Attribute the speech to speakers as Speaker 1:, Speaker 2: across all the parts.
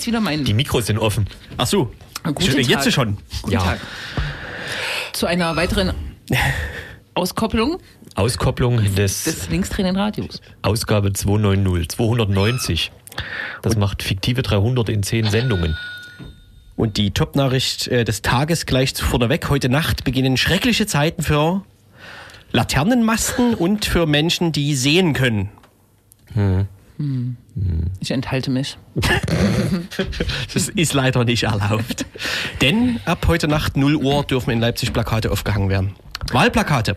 Speaker 1: Jetzt wieder mein...
Speaker 2: Die Mikros sind offen.
Speaker 3: Ach so.
Speaker 1: Guten
Speaker 3: Jetzt
Speaker 1: Tag.
Speaker 3: schon.
Speaker 1: Guten
Speaker 2: Ja.
Speaker 1: Tag. Zu einer weiteren Auskopplung
Speaker 2: Auskopplung des,
Speaker 1: des linksdrehenden Radios.
Speaker 2: Ausgabe 290, 290. Das macht fiktive 300 in 10 Sendungen.
Speaker 3: Und die Top-Nachricht äh, des Tages gleich vorneweg. Heute Nacht beginnen schreckliche Zeiten für Laternenmasten und für Menschen, die sehen können.
Speaker 1: Ich enthalte mich.
Speaker 3: Das ist leider nicht erlaubt. Denn ab heute Nacht 0 Uhr dürfen in Leipzig Plakate aufgehangen werden. Wahlplakate.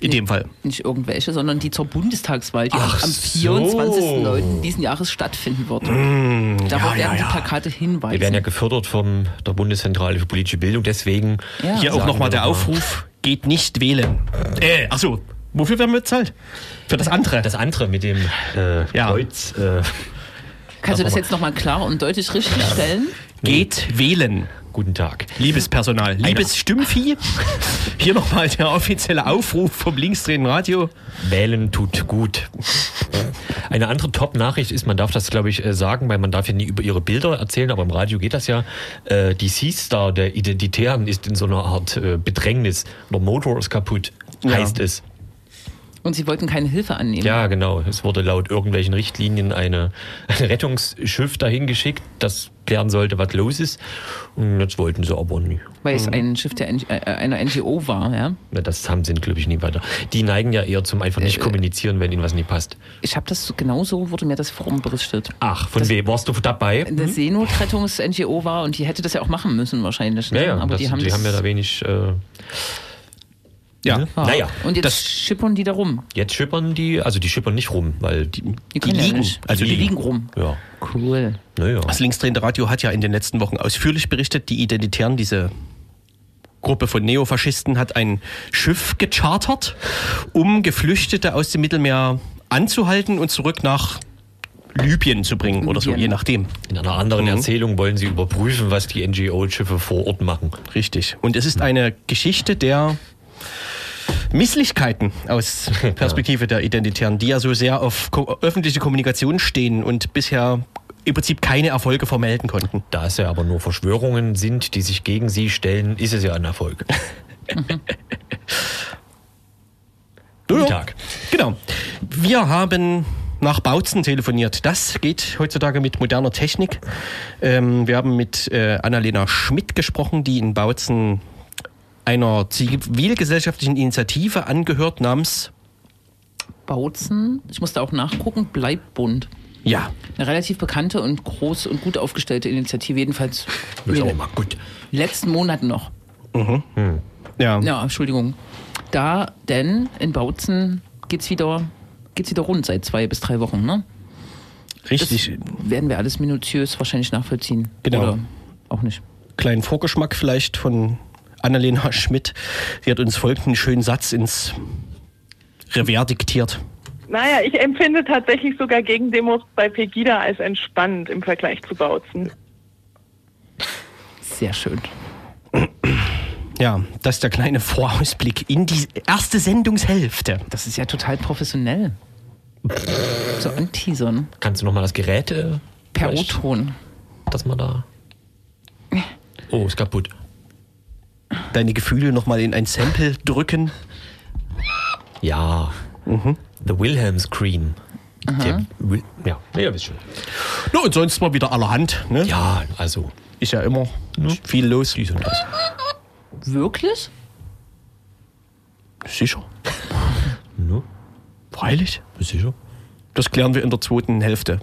Speaker 3: In dem Fall.
Speaker 1: Nicht irgendwelche, sondern die zur Bundestagswahl, die
Speaker 2: Ach
Speaker 1: am
Speaker 2: so.
Speaker 1: 24.09. diesen Jahres stattfinden wird. Darauf
Speaker 3: Mm, ja,
Speaker 1: werden die
Speaker 3: ja.
Speaker 1: Plakate hinweisen.
Speaker 2: Wir werden ja gefördert von der Bundeszentrale für politische Bildung, deswegen
Speaker 1: Ja.
Speaker 3: Hier auch nochmal der. Aufruf, geht nicht wählen. Äh, achso, wofür werden wir bezahlt? Für das andere.
Speaker 2: das andere mit dem äh,
Speaker 3: Ja.
Speaker 2: Kreuz. Äh,
Speaker 1: Kannst du das jetzt nochmal klar und deutlich richtig stellen?
Speaker 3: Geht wählen.
Speaker 2: guten Tag.
Speaker 3: Liebes Personal, liebes Stimmvieh, hier nochmal der offizielle Aufruf vom linksdrehenden Radio.
Speaker 2: Wählen tut gut. Eine andere Top-Nachricht ist, man darf das, glaube ich, äh, sagen, weil man darf ja nie über ihre Bilder erzählen, aber im Radio geht das ja. Äh, Die Sea-Star der Identitären ist in so einer Art äh, Bedrängnis. Der Motor ist kaputt,
Speaker 3: Ja.
Speaker 2: heißt es.
Speaker 1: Und sie wollten keine Hilfe annehmen.
Speaker 2: Ja, genau. Es wurde laut irgendwelchen Richtlinien eine, ein Rettungsschiff dahin geschickt, das klären sollte, was los ist. Und jetzt wollten sie aber nie.
Speaker 1: Weil
Speaker 3: Mhm.
Speaker 1: es ein Schiff der, äh, einer NGO war. Ja?
Speaker 2: Ja, Das haben sie, glaube ich, nie weiter. Die neigen ja eher zum einfach nicht
Speaker 1: Äh,
Speaker 2: kommunizieren, wenn ihnen was nicht passt.
Speaker 1: Ich habe das genauso, wurde mir das Forum berichtet.
Speaker 2: Ach, von wem? Warst du dabei?
Speaker 1: Eine Seenotrettungs-NGO war und die hätte das ja auch machen müssen wahrscheinlich. Ne?
Speaker 2: Ja, ja,
Speaker 1: aber
Speaker 2: das,
Speaker 1: die haben
Speaker 2: die
Speaker 1: das,
Speaker 2: haben ja da wenig. Äh,
Speaker 3: Ja,
Speaker 2: ne?
Speaker 1: Ja.
Speaker 2: Naja,
Speaker 1: Und jetzt
Speaker 3: das-
Speaker 1: schippern die da rum.
Speaker 2: jetzt schippern die, also die schippern nicht rum, weil die.
Speaker 1: Die, ja
Speaker 3: liegen.
Speaker 1: nicht.
Speaker 3: Also
Speaker 1: die
Speaker 3: die-
Speaker 1: liegen rum.
Speaker 2: Ja,
Speaker 1: Cool.
Speaker 2: naja.
Speaker 3: Das linksdrehende Radio hat ja in den letzten Wochen ausführlich berichtet, die Identitären, diese Gruppe von Neofaschisten, hat ein Schiff gechartert, um Geflüchtete aus dem Mittelmeer anzuhalten und zurück nach Libyen zu bringen oder so, je nachdem.
Speaker 2: In einer anderen
Speaker 3: Mhm.
Speaker 2: Erzählung wollen sie überprüfen, was die NGO-Schiffe vor Ort machen.
Speaker 3: Richtig. Und es ist eine Geschichte der Misslichkeiten aus Perspektive der Identitären, die ja so sehr auf ko öffentliche Kommunikation stehen und bisher im Prinzip keine Erfolge vermelden konnten.
Speaker 2: Da es ja aber nur Verschwörungen sind, die sich gegen sie stellen, ist es ja ein Erfolg. Guten Tag.
Speaker 3: Genau. Wir haben nach Bautzen telefoniert. Das geht heutzutage mit moderner Technik. Ähm, wir haben mit äh, Annalena Schmidt gesprochen, die in Bautzen einer zivilgesellschaftlichen Initiative angehört namens
Speaker 1: Bautzen, ich musste auch nachgucken, bleibt bunt.
Speaker 3: ja,
Speaker 1: Eine relativ bekannte und groß und gut aufgestellte Initiative, jedenfalls
Speaker 2: Ist auch mal gut.
Speaker 1: letzten Monaten noch.
Speaker 3: ja.
Speaker 1: Ja, Entschuldigung. Da, denn in Bautzen geht's wieder, geht's wieder rund seit zwei bis drei Wochen, ne?
Speaker 3: richtig.
Speaker 1: Werden wir alles minutiös wahrscheinlich nachvollziehen.
Speaker 3: Genau.
Speaker 1: Oder auch nicht.
Speaker 3: Kleinen Vorgeschmack vielleicht von Annalena Schmidt. Sie hat uns folgenden schönen Satz ins Revers diktiert.
Speaker 4: Naja, ich empfinde tatsächlich sogar Gegendemos bei Pegida als entspannt im Vergleich zu Bautzen.
Speaker 1: Sehr schön.
Speaker 3: Ja, das ist der kleine Vorausblick in die erste Sendungshälfte.
Speaker 1: Das ist ja total professionell. So anteasern.
Speaker 2: Kannst du nochmal das Gerät äh,
Speaker 1: Per
Speaker 2: vielleicht,
Speaker 1: O-Ton.
Speaker 2: dass man da. Oh, ist kaputt.
Speaker 3: Deine Gefühle nochmal in ein Sample drücken.
Speaker 2: Ja. The Wilhelm Screen. Der ja, ja, ihr wisst schon.
Speaker 3: Na, und sonst mal wieder allerhand. Ne?
Speaker 2: Ja, also.
Speaker 3: Ist ja immer viel los.
Speaker 2: Dies und das.
Speaker 1: Wirklich?
Speaker 3: Sicher.
Speaker 2: Ne?
Speaker 3: Freilich.
Speaker 2: Sicher?
Speaker 3: Das klären wir in der zweiten Hälfte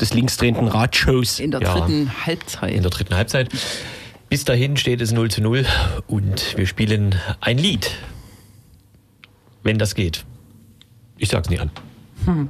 Speaker 3: des linksdrehenden Radshows.
Speaker 1: In der
Speaker 2: Ja.
Speaker 1: dritten Halbzeit.
Speaker 2: In der dritten Halbzeit. Bis dahin steht es 0 zu 0 und wir spielen ein Lied. Wenn das geht. Ich sag's nie an.
Speaker 5: Sie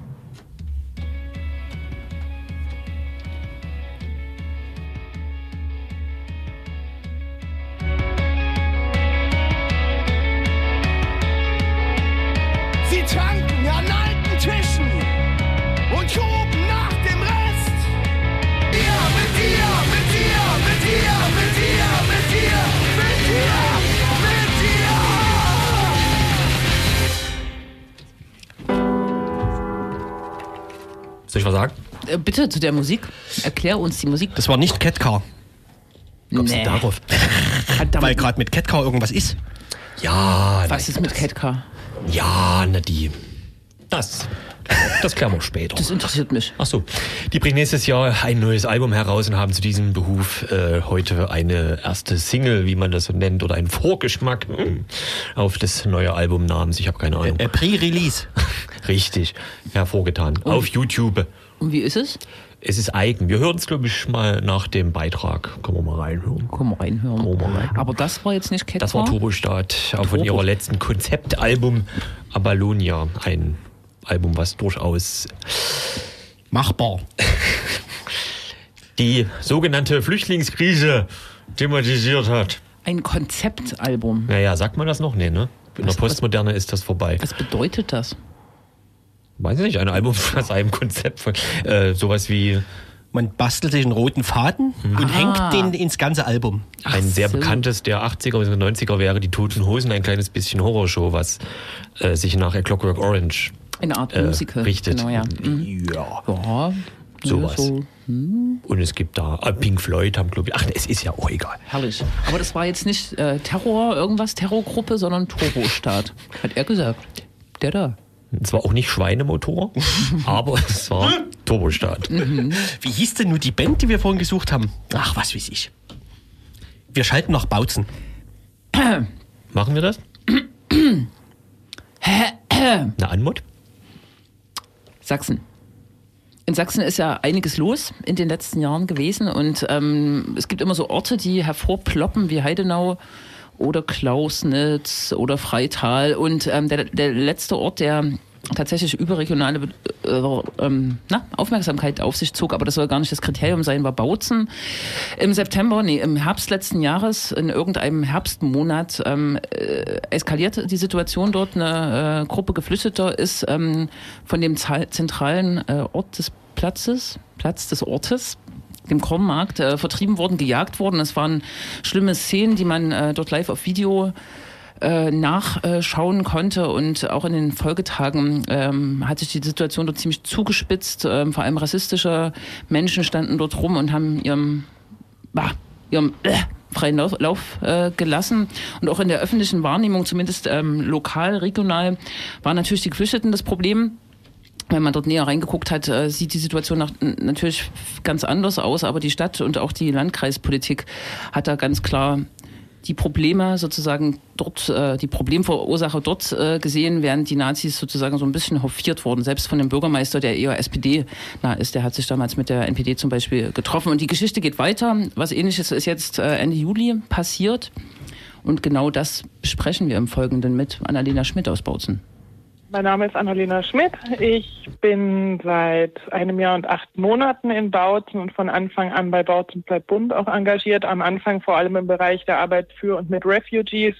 Speaker 2: Soll ich was sagen?
Speaker 1: Äh, bitte zu der Musik. Erklär uns die Musik.
Speaker 3: Das war nicht Catcar,
Speaker 2: Kommst du darauf?
Speaker 3: Weil gerade mit Catcar irgendwas ist.
Speaker 2: Ja,
Speaker 1: was ist mit Catcar?
Speaker 2: ja, na die. Das. Das klären wir später.
Speaker 1: Das interessiert mich.
Speaker 2: Ach so. Die bringen nächstes Jahr ein neues Album heraus und haben zu diesem Behuf äh, heute eine erste Single, wie man das so nennt, oder einen Vorgeschmack mm, auf das neue Album namens. Ich habe keine Ahnung.
Speaker 3: Äh, Pre-Release.
Speaker 2: Richtig, hervorgetan. Auf YouTube.
Speaker 1: Und wie ist es?
Speaker 2: Es ist eigen. Wir hören es, glaube ich, mal nach dem Beitrag. Können wir mal reinhören.
Speaker 1: Komm mal reinhören.
Speaker 2: Komm mal rein.
Speaker 1: Aber das war jetzt nicht Catcar.
Speaker 2: Das war Turbostart, auch von ihrer letzten Konzeptalbum Abalonia. Ein Album, was durchaus
Speaker 3: Machbar.
Speaker 2: die sogenannte Flüchtlingskrise thematisiert hat.
Speaker 1: Ein Konzeptalbum.
Speaker 2: Naja, sagt man das noch? Nee, ne? In der
Speaker 1: Was-
Speaker 2: Postmoderne ist das vorbei.
Speaker 1: Was bedeutet das?
Speaker 2: Weiß ich nicht, ein Album aus einem Konzept von äh, sowas wie
Speaker 3: Man bastelt sich einen roten Faden und
Speaker 1: Ah.
Speaker 3: hängt den ins ganze Album.
Speaker 2: ein sehr
Speaker 1: so.
Speaker 2: bekanntes der 80er bis 90er wäre die Toten Hosen, ein kleines bisschen Horrorshow, was äh, sich nach A Clockwork Orange
Speaker 1: Eine Art
Speaker 2: äh,
Speaker 1: Musical.
Speaker 2: richtet.
Speaker 1: Genau, ja. Mhm.
Speaker 2: ja.
Speaker 1: Ja,
Speaker 2: Sowas.
Speaker 1: So,
Speaker 2: Und es gibt da äh, Pink Floyd haben glaube ich. Ach, es ist ja auch egal.
Speaker 1: herrlich. Aber das war jetzt nicht äh, Terror, irgendwas, Terrorgruppe, sondern Turbostaat. Hat er gesagt. Der da.
Speaker 2: Es war auch nicht Schweinemotor, aber es war Turbostart.
Speaker 3: Wie hieß denn nur die Band, die wir vorhin gesucht haben? Ach, was weiß ich. Wir schalten nach Bautzen.
Speaker 2: Machen wir das? Eine Anmut?
Speaker 1: Sachsen. In Sachsen ist ja einiges los in den letzten Jahren gewesen und ähm, es gibt immer so Orte, die hervorploppen wie Heidenau oder Klausnitz oder Freital und ähm, der, der letzte Ort, der tatsächlich überregionale äh, ähm, na, Aufmerksamkeit auf sich zog, aber das soll gar nicht das Kriterium sein, war Bautzen. Im September, nee, im Herbst letzten Jahres, in irgendeinem Herbstmonat, ähm, äh, eskaliert die Situation dort. Eine äh, Gruppe Geflüchteter ist ähm, von dem Zahl- zentralen äh, Ort des Platzes, Platz des Ortes, dem Kornmarkt, äh, vertrieben worden, gejagt worden. Es waren schlimme Szenen, die man äh, dort live auf Video äh, nachschauen konnte und auch in den Folgetagen ähm, hat sich die Situation dort ziemlich zugespitzt. Ähm, vor allem rassistische Menschen standen dort rum und haben ihrem, bah, ihrem äh, freien Lauf, Lauf äh, gelassen. Und auch in der öffentlichen Wahrnehmung, zumindest ähm, lokal, regional, waren natürlich die Geflüchteten das Problem wenn man dort näher reingeguckt hat, äh, sieht die Situation natürlich ganz anders aus, aber die Stadt und auch die Landkreispolitik hat da ganz klar die Probleme sozusagen dort, äh, die Problemverursacher dort äh, gesehen, während die Nazis sozusagen so ein bisschen hofiert wurden. Selbst von dem Bürgermeister, der eher SPD nah ist, der hat sich damals mit der NPD zum Beispiel getroffen. Und die Geschichte geht weiter. Was ähnliches ist jetzt äh, Ende Juli passiert. Und genau das besprechen wir im Folgenden mit Annalena Schmidt aus Bautzen.
Speaker 4: Mein Name ist Annalena Schmidt. Ich bin seit einem Jahr und acht Monaten in Bautzen und von Anfang an bei Bautzen bleibt Bund auch engagiert. Am Anfang vor allem im Bereich der Arbeit für und mit Refugees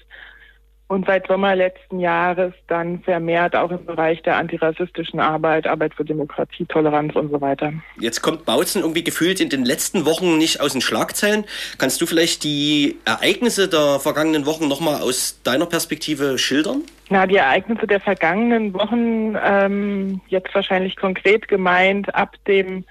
Speaker 4: und seit Sommer letzten Jahres dann vermehrt auch im Bereich der antirassistischen Arbeit, Arbeit für Demokratie, Toleranz und so weiter.
Speaker 3: Jetzt kommt Bautzen irgendwie gefühlt in den letzten Wochen nicht aus den Schlagzeilen. Kannst du vielleicht die Ereignisse der vergangenen Wochen nochmal aus deiner Perspektive schildern?
Speaker 4: Na, die Ereignisse der vergangenen Wochen, ähm, jetzt wahrscheinlich konkret gemeint, ab dem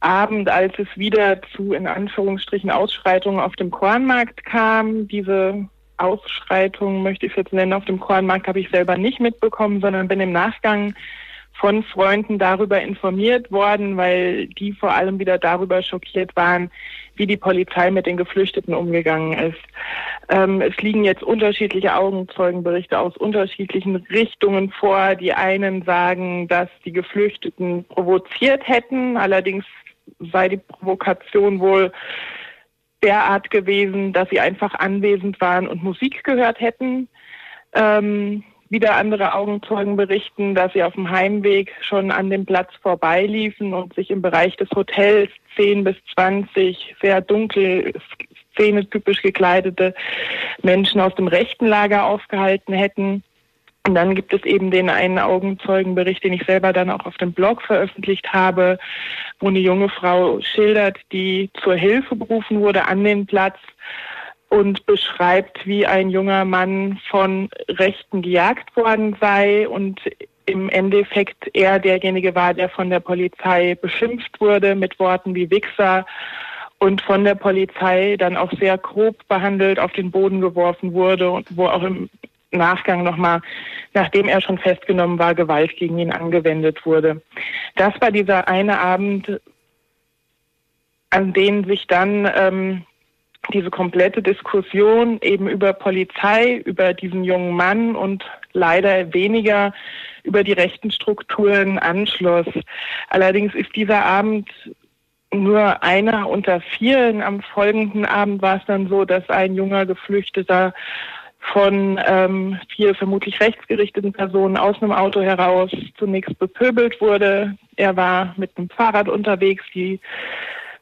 Speaker 4: Abend, als es wieder zu, in Anführungsstrichen, Ausschreitungen auf dem Kornmarkt kam. Diese Ausschreitungen, möchte ich es jetzt nennen, auf dem Kornmarkt habe ich selber nicht mitbekommen, sondern bin im Nachgang von Freunden darüber informiert worden, weil die vor allem wieder darüber schockiert waren, wie die Polizei mit den Geflüchteten umgegangen ist. Ähm, es liegen jetzt unterschiedliche Augenzeugenberichte aus unterschiedlichen Richtungen vor. Die einen sagen, dass die Geflüchteten provoziert hätten. Allerdings sei die Provokation wohl derart gewesen, dass sie einfach anwesend waren und Musik gehört hätten. Ähm, wieder andere Augenzeugen berichten, dass sie auf dem Heimweg schon an dem Platz vorbeiliefen und sich im Bereich des Hotels 10 bis 20 sehr dunkel, szenetypisch gekleidete Menschen aus dem rechten Lager aufgehalten hätten. Und dann gibt es eben den einen Augenzeugenbericht, den ich selber dann auch auf dem Blog veröffentlicht habe, wo eine junge Frau schildert, die zur Hilfe berufen wurde an den Platz und beschreibt, wie ein junger Mann von Rechten gejagt worden sei. Und im Endeffekt er derjenige war, der von der Polizei beschimpft wurde mit Worten wie Wichser und von der Polizei dann auch sehr grob behandelt auf den Boden geworfen wurde und wo auch im Nachgang nochmal, nachdem er schon festgenommen war, Gewalt gegen ihn angewendet wurde. Das war dieser eine Abend, an den sich dann ähm, diese komplette Diskussion eben über Polizei, über diesen jungen Mann und leider weniger über die rechten Strukturen anschloss. Allerdings ist dieser Abend nur einer unter vielen. Am folgenden Abend war es dann so, dass ein junger Geflüchteter von ähm, vier vermutlich rechtsgerichteten Personen aus einem Auto heraus zunächst bepöbelt wurde. Er war mit einem Fahrrad unterwegs. Die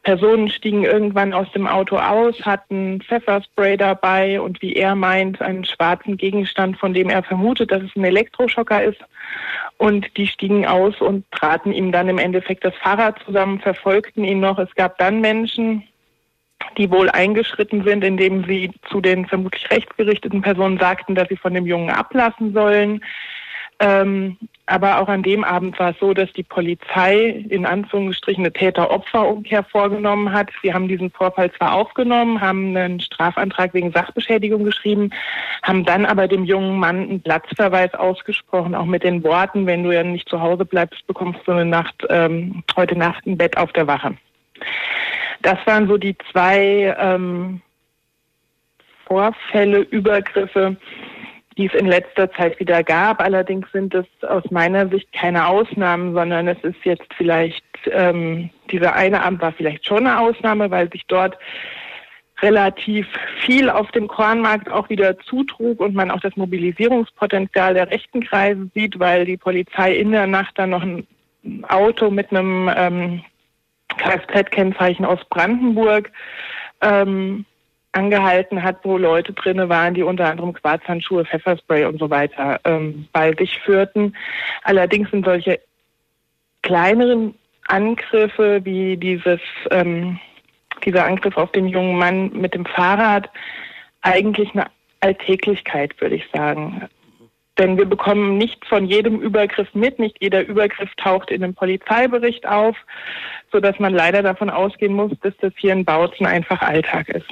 Speaker 4: Personen stiegen irgendwann aus dem Auto aus, hatten Pfefferspray dabei und wie er meint, einen schwarzen Gegenstand, von dem er vermutet, dass es ein Elektroschocker ist. Und die stiegen aus und traten ihm dann im Endeffekt das Fahrrad zusammen, verfolgten ihn noch. Es gab dann Menschen, die wohl eingeschritten sind, indem sie zu den vermutlich rechtsgerichteten Personen sagten, dass sie von dem Jungen ablassen sollen. Ähm, aber auch an dem Abend war es so, dass die Polizei in Anführungsstrichen eine Täter-Opfer-Umkehr vorgenommen hat. Sie haben diesen Vorfall zwar aufgenommen, haben einen Strafantrag wegen Sachbeschädigung geschrieben, haben dann aber dem jungen Mann einen Platzverweis ausgesprochen, auch mit den Worten, wenn du ja nicht zu Hause bleibst, bekommst du eine Nacht, ähm, heute Nacht ein Bett auf der Wache. Das waren so die zwei ähm, Vorfälle, Übergriffe, die es in letzter Zeit wieder gab. Allerdings sind es aus meiner Sicht keine Ausnahmen, sondern es ist jetzt vielleicht, ähm, dieser eine Abend war vielleicht schon eine Ausnahme, weil sich dort relativ viel auf dem Kornmarkt auch wieder zutrug und man auch das Mobilisierungspotenzial der rechten Kreise sieht, weil die Polizei in der Nacht dann noch ein Auto mit einem ähm, Kfz-Kennzeichen aus Brandenburg ähm, angehalten hat, wo Leute drinne waren, die unter anderem Quarzhandschuhe, Pfefferspray und so weiter ähm, bei sich führten. Allerdings sind solche kleineren Angriffe wie dieses ähm, dieser Angriff auf den jungen Mann mit dem Fahrrad eigentlich eine Alltäglichkeit, würde ich sagen. Denn wir bekommen nicht von jedem Übergriff mit, nicht jeder Übergriff taucht in einem Polizeibericht auf, sodass man leider davon ausgehen muss, dass das hier in Bautzen einfach Alltag ist.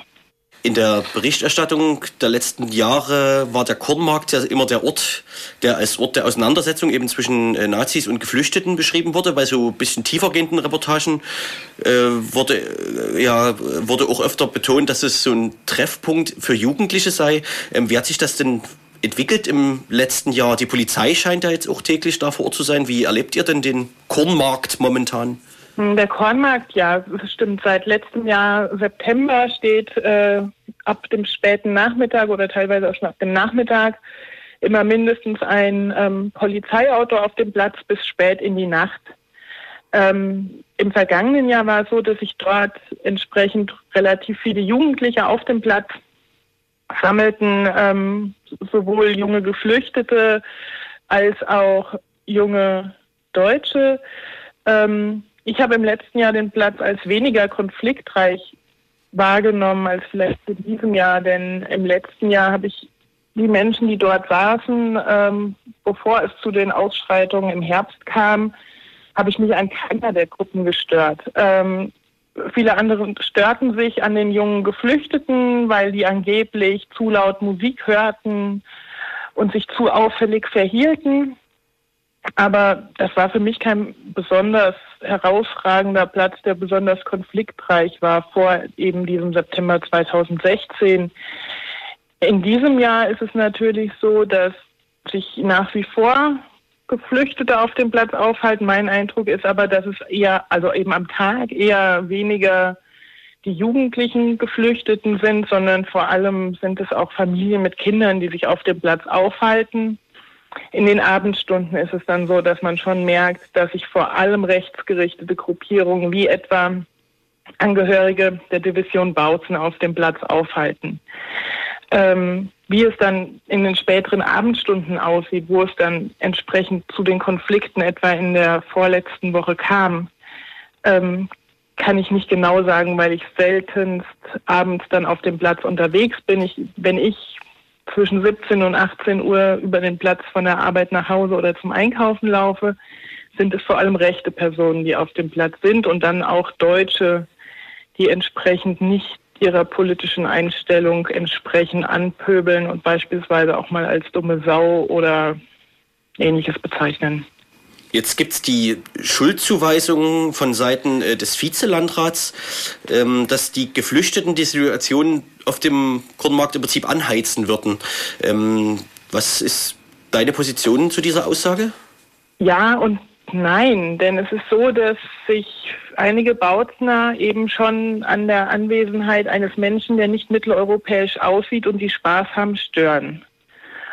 Speaker 6: In der Berichterstattung der letzten Jahre war der Kornmarkt ja immer der Ort, der als Ort der Auseinandersetzung eben zwischen äh, Nazis und Geflüchteten beschrieben wurde. Bei so ein bisschen tiefergehenden Reportagen äh, wurde, äh, ja, wurde auch öfter betont, dass es so ein Treffpunkt für Jugendliche sei. Ähm, wie hat sich das denn entwickelt im letzten Jahr? Die Polizei scheint ja jetzt auch täglich da vor Ort zu sein. Wie erlebt ihr denn den Kornmarkt momentan?
Speaker 4: Hm, der Kornmarkt, ja, stimmt. Seit letztem Jahr September steht äh, ab dem späten Nachmittag oder teilweise auch schon ab dem Nachmittag immer mindestens ein ähm, Polizeiauto auf dem Platz bis spät in die Nacht. Ähm, Im vergangenen Jahr war es so, dass sich dort entsprechend relativ viele Jugendliche auf dem Platz sammelten, ähm, sowohl junge Geflüchtete als auch junge Deutsche. Ähm, ich habe im letzten Jahr den Platz als weniger konfliktreich wahrgenommen als vielleicht in diesem Jahr, denn im letzten Jahr habe ich die Menschen, die dort saßen, ähm, bevor es zu den Ausschreitungen im Herbst kam, habe ich mich an keiner der Gruppen gestört. Ähm, viele andere störten sich an den jungen Geflüchteten, weil die angeblich zu laut Musik hörten und sich zu auffällig verhielten. Aber das war für mich kein besonders herausragender Platz, der besonders konfliktreich war vor eben diesem September 2016. In diesem Jahr ist es natürlich so, dass sich nach wie vor Geflüchtete auf dem Platz aufhalten. Mein Eindruck ist aber, dass es eher, also eben am Tag eher weniger die jugendlichen Geflüchteten sind, sondern vor allem sind es auch Familien mit Kindern, die sich auf dem Platz aufhalten. In den Abendstunden ist es dann so, dass man schon merkt, dass sich vor allem rechtsgerichtete Gruppierungen wie etwa Angehörige der Division Bautzen auf dem Platz aufhalten. Ähm, wie es dann in den späteren Abendstunden aussieht, wo es dann entsprechend zu den Konflikten etwa in der vorletzten Woche kam, ähm, kann ich nicht genau sagen, weil ich seltenst abends dann auf dem Platz unterwegs bin. Ich, wenn ich zwischen 17 und 18 Uhr über den Platz von der Arbeit nach Hause oder zum Einkaufen laufe, sind es vor allem rechte Personen, die auf dem Platz sind und dann auch Deutsche, die entsprechend nicht ihrer politischen Einstellung entsprechend anpöbeln und beispielsweise auch mal als dumme Sau oder ähnliches bezeichnen.
Speaker 6: Jetzt gibt es die Schuldzuweisung von Seiten äh, des Vizelandrats, ähm, dass die Geflüchteten die Situation auf dem Kornmarkt im Prinzip anheizen würden. Ähm, was ist deine Position zu dieser Aussage?
Speaker 4: Ja und nein, denn es ist so, dass sich einige Bautner eben schon an der Anwesenheit eines Menschen, der nicht mitteleuropäisch aussieht und die Spaß haben, stören.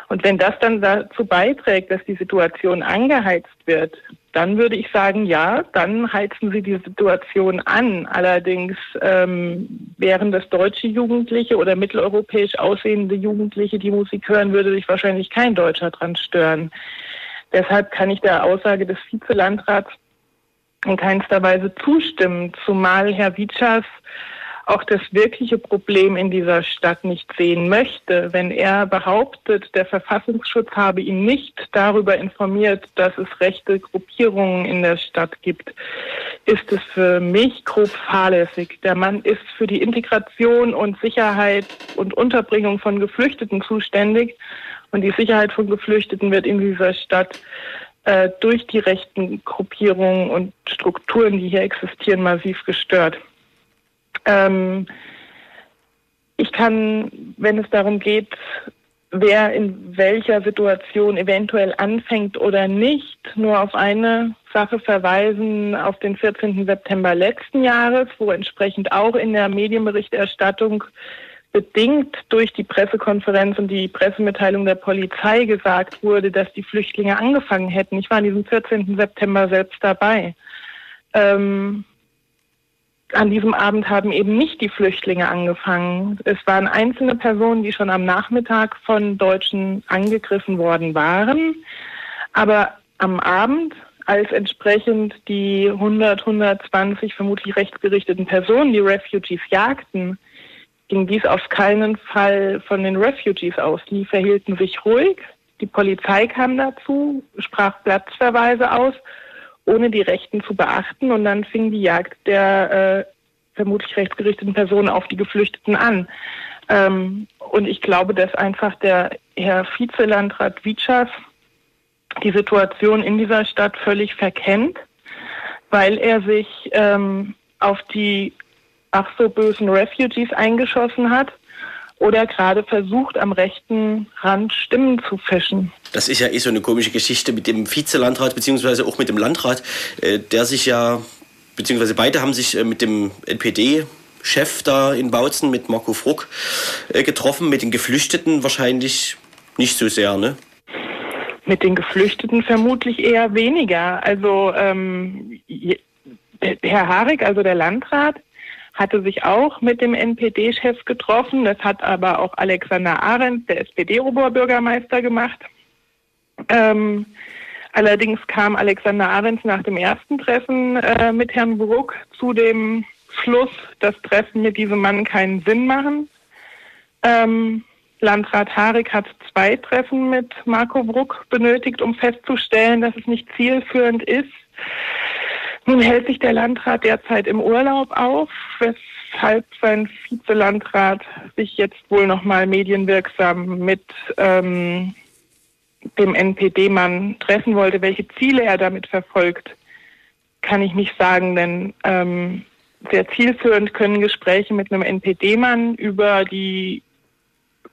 Speaker 4: Und wenn das dann dazu beiträgt, dass die Situation angeheizt wird, dann würde ich sagen, ja, dann heizen Sie die Situation an. Allerdings ähm, wären das deutsche Jugendliche oder mitteleuropäisch aussehende Jugendliche, die Musik hören, würde sich wahrscheinlich kein Deutscher dran stören. Deshalb kann ich der Aussage des Vizelandrats in keinster Weise zustimmen, zumal Herr Witschas auch das wirkliche Problem in dieser Stadt nicht sehen möchte. Wenn er behauptet, der Verfassungsschutz habe ihn nicht darüber informiert, dass es rechte Gruppierungen in der Stadt gibt, ist es für mich grob fahrlässig. Der Mann ist für die Integration und Sicherheit und Unterbringung von Geflüchteten zuständig. Und die Sicherheit von Geflüchteten wird in dieser Stadt äh, durch die rechten Gruppierungen und Strukturen, die hier existieren, massiv gestört. Ähm, ich kann, wenn es darum geht, wer in welcher Situation eventuell anfängt oder nicht, nur auf eine Sache verweisen, auf den 14. September letzten Jahres, wo entsprechend auch in der Medienberichterstattung bedingt durch die Pressekonferenz und die Pressemitteilung der Polizei gesagt wurde, dass die Flüchtlinge angefangen hätten. Ich war an diesem 14. September selbst dabei. Ähm, an diesem Abend haben eben nicht die Flüchtlinge angefangen. Es waren einzelne Personen, die schon am Nachmittag von Deutschen angegriffen worden waren. Aber am Abend, als entsprechend die 100, 120 vermutlich rechtsgerichteten Personen die Refugees jagten, ging dies auf keinen Fall von den Refugees aus. Die verhielten sich ruhig. Die Polizei kam dazu, sprach Platzverweise aus ohne die Rechten zu beachten. Und dann fing die Jagd der äh, vermutlich rechtsgerichteten Personen auf die Geflüchteten an. Ähm, und ich glaube, dass einfach der Herr Vizelandrat Witschas die Situation in dieser Stadt völlig verkennt, weil er sich ähm, auf die ach so bösen Refugees eingeschossen hat oder gerade versucht, am rechten Rand Stimmen zu fischen.
Speaker 6: Das ist ja eh so eine komische Geschichte mit dem Vizelandrat beziehungsweise auch mit dem Landrat, äh, der sich ja, beziehungsweise beide haben sich äh, mit dem NPD Chef da in Bautzen mit Marco Fruck äh, getroffen, mit den Geflüchteten wahrscheinlich nicht so sehr, ne?
Speaker 4: Mit den Geflüchteten vermutlich eher weniger. Also ähm, Herr Harig, also der Landrat, hatte sich auch mit dem NPD-Chef getroffen. Das hat aber auch Alexander Arendt, der SPD-Oberbürgermeister, gemacht. Ähm, allerdings kam Alexander Arendt nach dem ersten Treffen äh, mit Herrn Bruck zu dem Schluss, dass Treffen mit diesem Mann keinen Sinn machen. Ähm, Landrat Harig hat zwei Treffen mit Marco Bruck benötigt, um festzustellen, dass es nicht zielführend ist. Nun hält sich der Landrat derzeit im Urlaub auf, weshalb sein Vizelandrat sich jetzt wohl nochmal medienwirksam mit ähm, dem NPD-Mann treffen wollte. Welche Ziele er damit verfolgt, kann ich nicht sagen, denn ähm, sehr zielführend können Gespräche mit einem NPD-Mann über die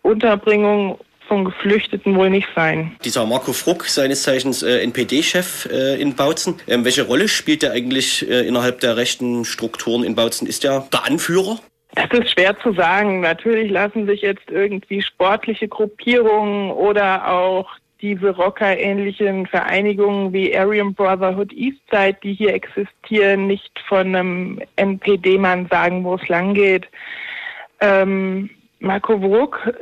Speaker 4: Unterbringung von Geflüchteten wohl nicht sein.
Speaker 6: Dieser Marco Fruck, seines Zeichens äh, NPD-Chef äh, in Bautzen, ähm, welche Rolle spielt er eigentlich äh, innerhalb der rechten Strukturen in Bautzen? Ist er der Anführer?
Speaker 4: Das ist schwer zu sagen. Natürlich lassen sich jetzt irgendwie sportliche Gruppierungen oder auch diese Rocker-ähnlichen Vereinigungen wie Aryan Brotherhood Eastside, die hier existieren, nicht von einem NPD-Mann sagen, wo es lang geht. Ähm, Marco Bruck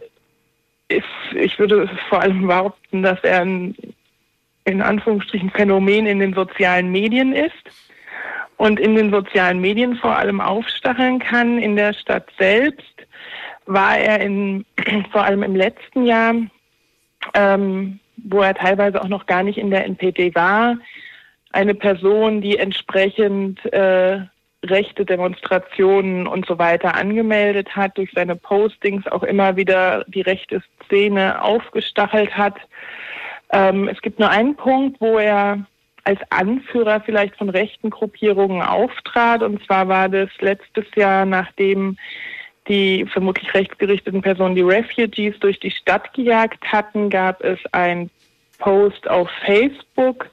Speaker 4: ich würde vor allem behaupten, dass er ein in Anführungsstrichen Phänomen in den sozialen Medien ist und in den sozialen Medien vor allem aufstacheln kann. In der Stadt selbst, war er in, vor allem im letzten Jahr, ähm, wo er teilweise auch noch gar nicht in der NPD war, eine Person, die entsprechend äh, rechte Demonstrationen und so weiter angemeldet hat, durch seine Postings auch immer wieder die rechte Szene aufgestachelt hat. Ähm, es gibt nur einen Punkt, wo er als Anführer vielleicht von rechten Gruppierungen auftrat. Und zwar war das letztes Jahr, nachdem die vermutlich rechtsgerichteten Personen die Refugees durch die Stadt gejagt hatten, gab es ein Post auf Facebook,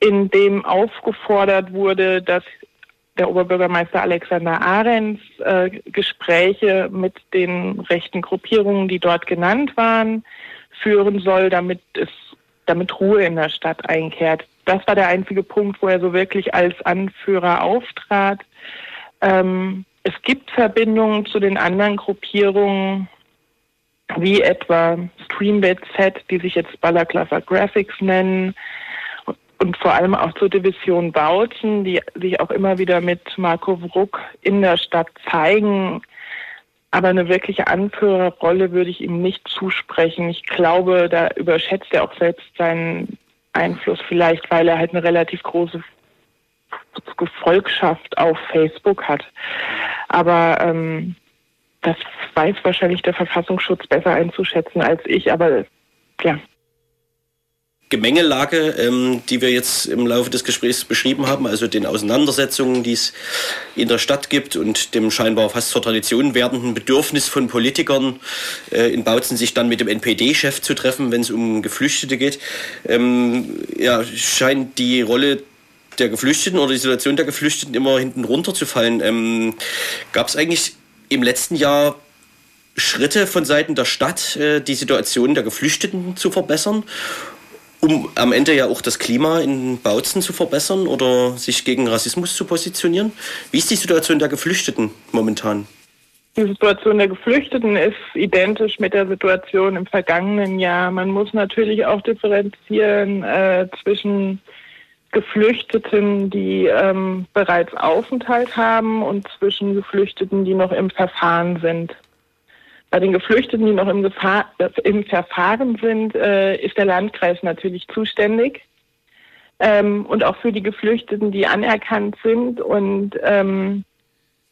Speaker 4: in dem aufgefordert wurde, dass der Oberbürgermeister Alexander Ahrens äh, Gespräche mit den rechten Gruppierungen, die dort genannt waren, führen soll, damit es damit Ruhe in der Stadt einkehrt. Das war der einzige Punkt, wo er so wirklich als Anführer auftrat. Ähm, es gibt Verbindungen zu den anderen Gruppierungen, wie etwa Streambit Z, die sich jetzt Balaclava Graphics nennen, und vor allem auch zur Division Bautzen, die sich auch immer wieder mit Marco Wruck in der Stadt zeigen. Aber eine wirkliche Anführerrolle würde ich ihm nicht zusprechen. Ich glaube, da überschätzt er auch selbst seinen Einfluss, vielleicht weil er halt eine relativ große Gefolgschaft auf Facebook hat. Aber ähm, das weiß wahrscheinlich der Verfassungsschutz besser einzuschätzen als ich. Aber ja,
Speaker 3: Gemengelage, ähm, die wir jetzt im Laufe des Gesprächs beschrieben haben, also den Auseinandersetzungen, die es in der Stadt gibt und dem scheinbar fast zur Tradition werdenden Bedürfnis von Politikern äh, in Bautzen, sich dann mit dem NPD-Chef zu treffen, wenn es um Geflüchtete geht, ähm, ja, scheint die Rolle der Geflüchteten oder die Situation der Geflüchteten immer hinten runter zu fallen. Ähm, Gab es eigentlich im letzten Jahr Schritte von Seiten der Stadt, äh, die Situation der Geflüchteten zu verbessern? Um am Ende ja auch das Klima in Bautzen zu verbessern oder sich gegen Rassismus zu positionieren. Wie ist die Situation der Geflüchteten momentan?
Speaker 4: Die Situation der Geflüchteten ist identisch mit der Situation im vergangenen Jahr. Man muss natürlich auch differenzieren äh, zwischen Geflüchteten, die ähm, bereits Aufenthalt haben und zwischen Geflüchteten, die noch im Verfahren sind. Bei den Geflüchteten, die noch im, Gefahr, im Verfahren sind, äh, ist der Landkreis natürlich zuständig. Ähm, und auch für die Geflüchteten, die anerkannt sind und ähm,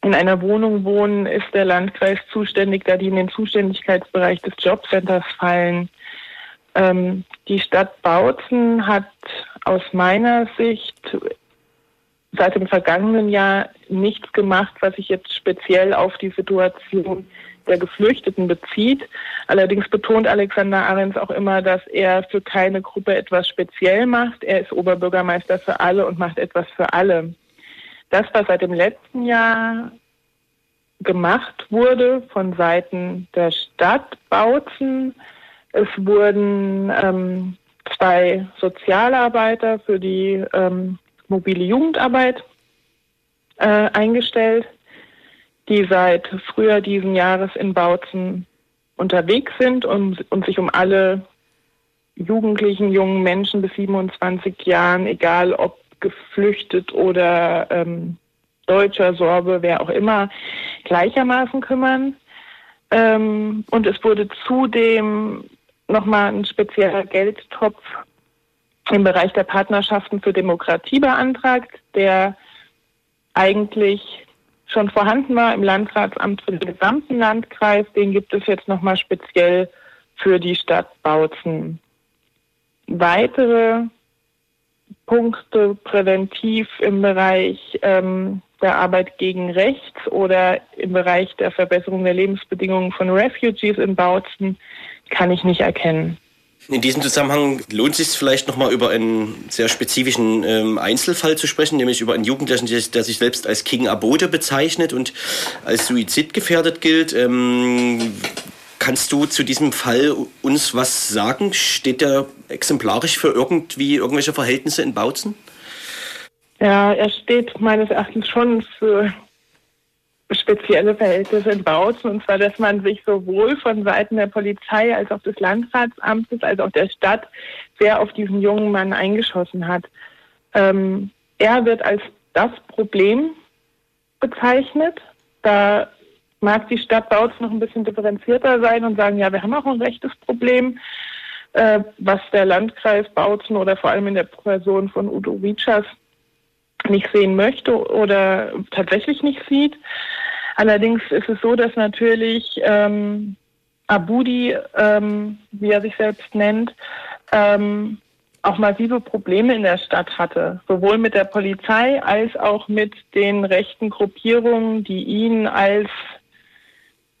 Speaker 4: in einer Wohnung wohnen, ist der Landkreis zuständig, da die in den Zuständigkeitsbereich des Jobcenters fallen. Ähm, die Stadt Bautzen hat aus meiner Sicht seit dem vergangenen Jahr nichts gemacht, was sich jetzt speziell auf die Situation der Geflüchteten bezieht. Allerdings betont Alexander Ahrens auch immer, dass er für keine Gruppe etwas speziell macht. Er ist Oberbürgermeister für alle und macht etwas für alle. Das, was seit dem letzten Jahr gemacht wurde von Seiten der Stadt Bautzen, es wurden ähm, zwei Sozialarbeiter für die ähm, mobile Jugendarbeit äh, eingestellt die seit Frühjahr diesen Jahres in Bautzen unterwegs sind und, und sich um alle jugendlichen, jungen Menschen bis 27 Jahren, egal ob geflüchtet oder ähm, Deutscher, Sorbe, wer auch immer, gleichermaßen kümmern. Ähm, und es wurde zudem nochmal ein spezieller Geldtopf im Bereich der Partnerschaften für Demokratie beantragt, der eigentlich schon vorhanden war im Landratsamt für den gesamten Landkreis, den gibt es jetzt nochmal speziell für die Stadt Bautzen. Weitere Punkte präventiv im Bereich ähm, der Arbeit gegen Rechts oder im Bereich der Verbesserung der Lebensbedingungen von Refugees in Bautzen kann ich nicht erkennen.
Speaker 3: In diesem Zusammenhang lohnt es sich vielleicht nochmal über einen sehr spezifischen ähm, Einzelfall zu sprechen, nämlich über einen Jugendlichen, der sich selbst als King Abode bezeichnet und als suizidgefährdet gilt. Ähm, kannst du zu diesem Fall uns was sagen? Steht der exemplarisch für irgendwie irgendwelche Verhältnisse in Bautzen?
Speaker 4: Ja, er steht meines Erachtens schon für spezielle Verhältnisse in Bautzen, und zwar, dass man sich sowohl von Seiten der Polizei als auch des Landratsamtes als auch der Stadt sehr auf diesen jungen Mann eingeschossen hat. Ähm, er wird als das Problem bezeichnet, da mag die Stadt Bautzen noch ein bisschen differenzierter sein und sagen, ja, wir haben auch ein rechtes Problem, äh, was der Landkreis Bautzen oder vor allem in der Person von Udo Wietschers nicht sehen möchte oder tatsächlich nicht sieht. Allerdings ist es so, dass natürlich ähm, Abudi, ähm, wie er sich selbst nennt, ähm, auch massive Probleme in der Stadt hatte, sowohl mit der Polizei als auch mit den rechten Gruppierungen, die ihn als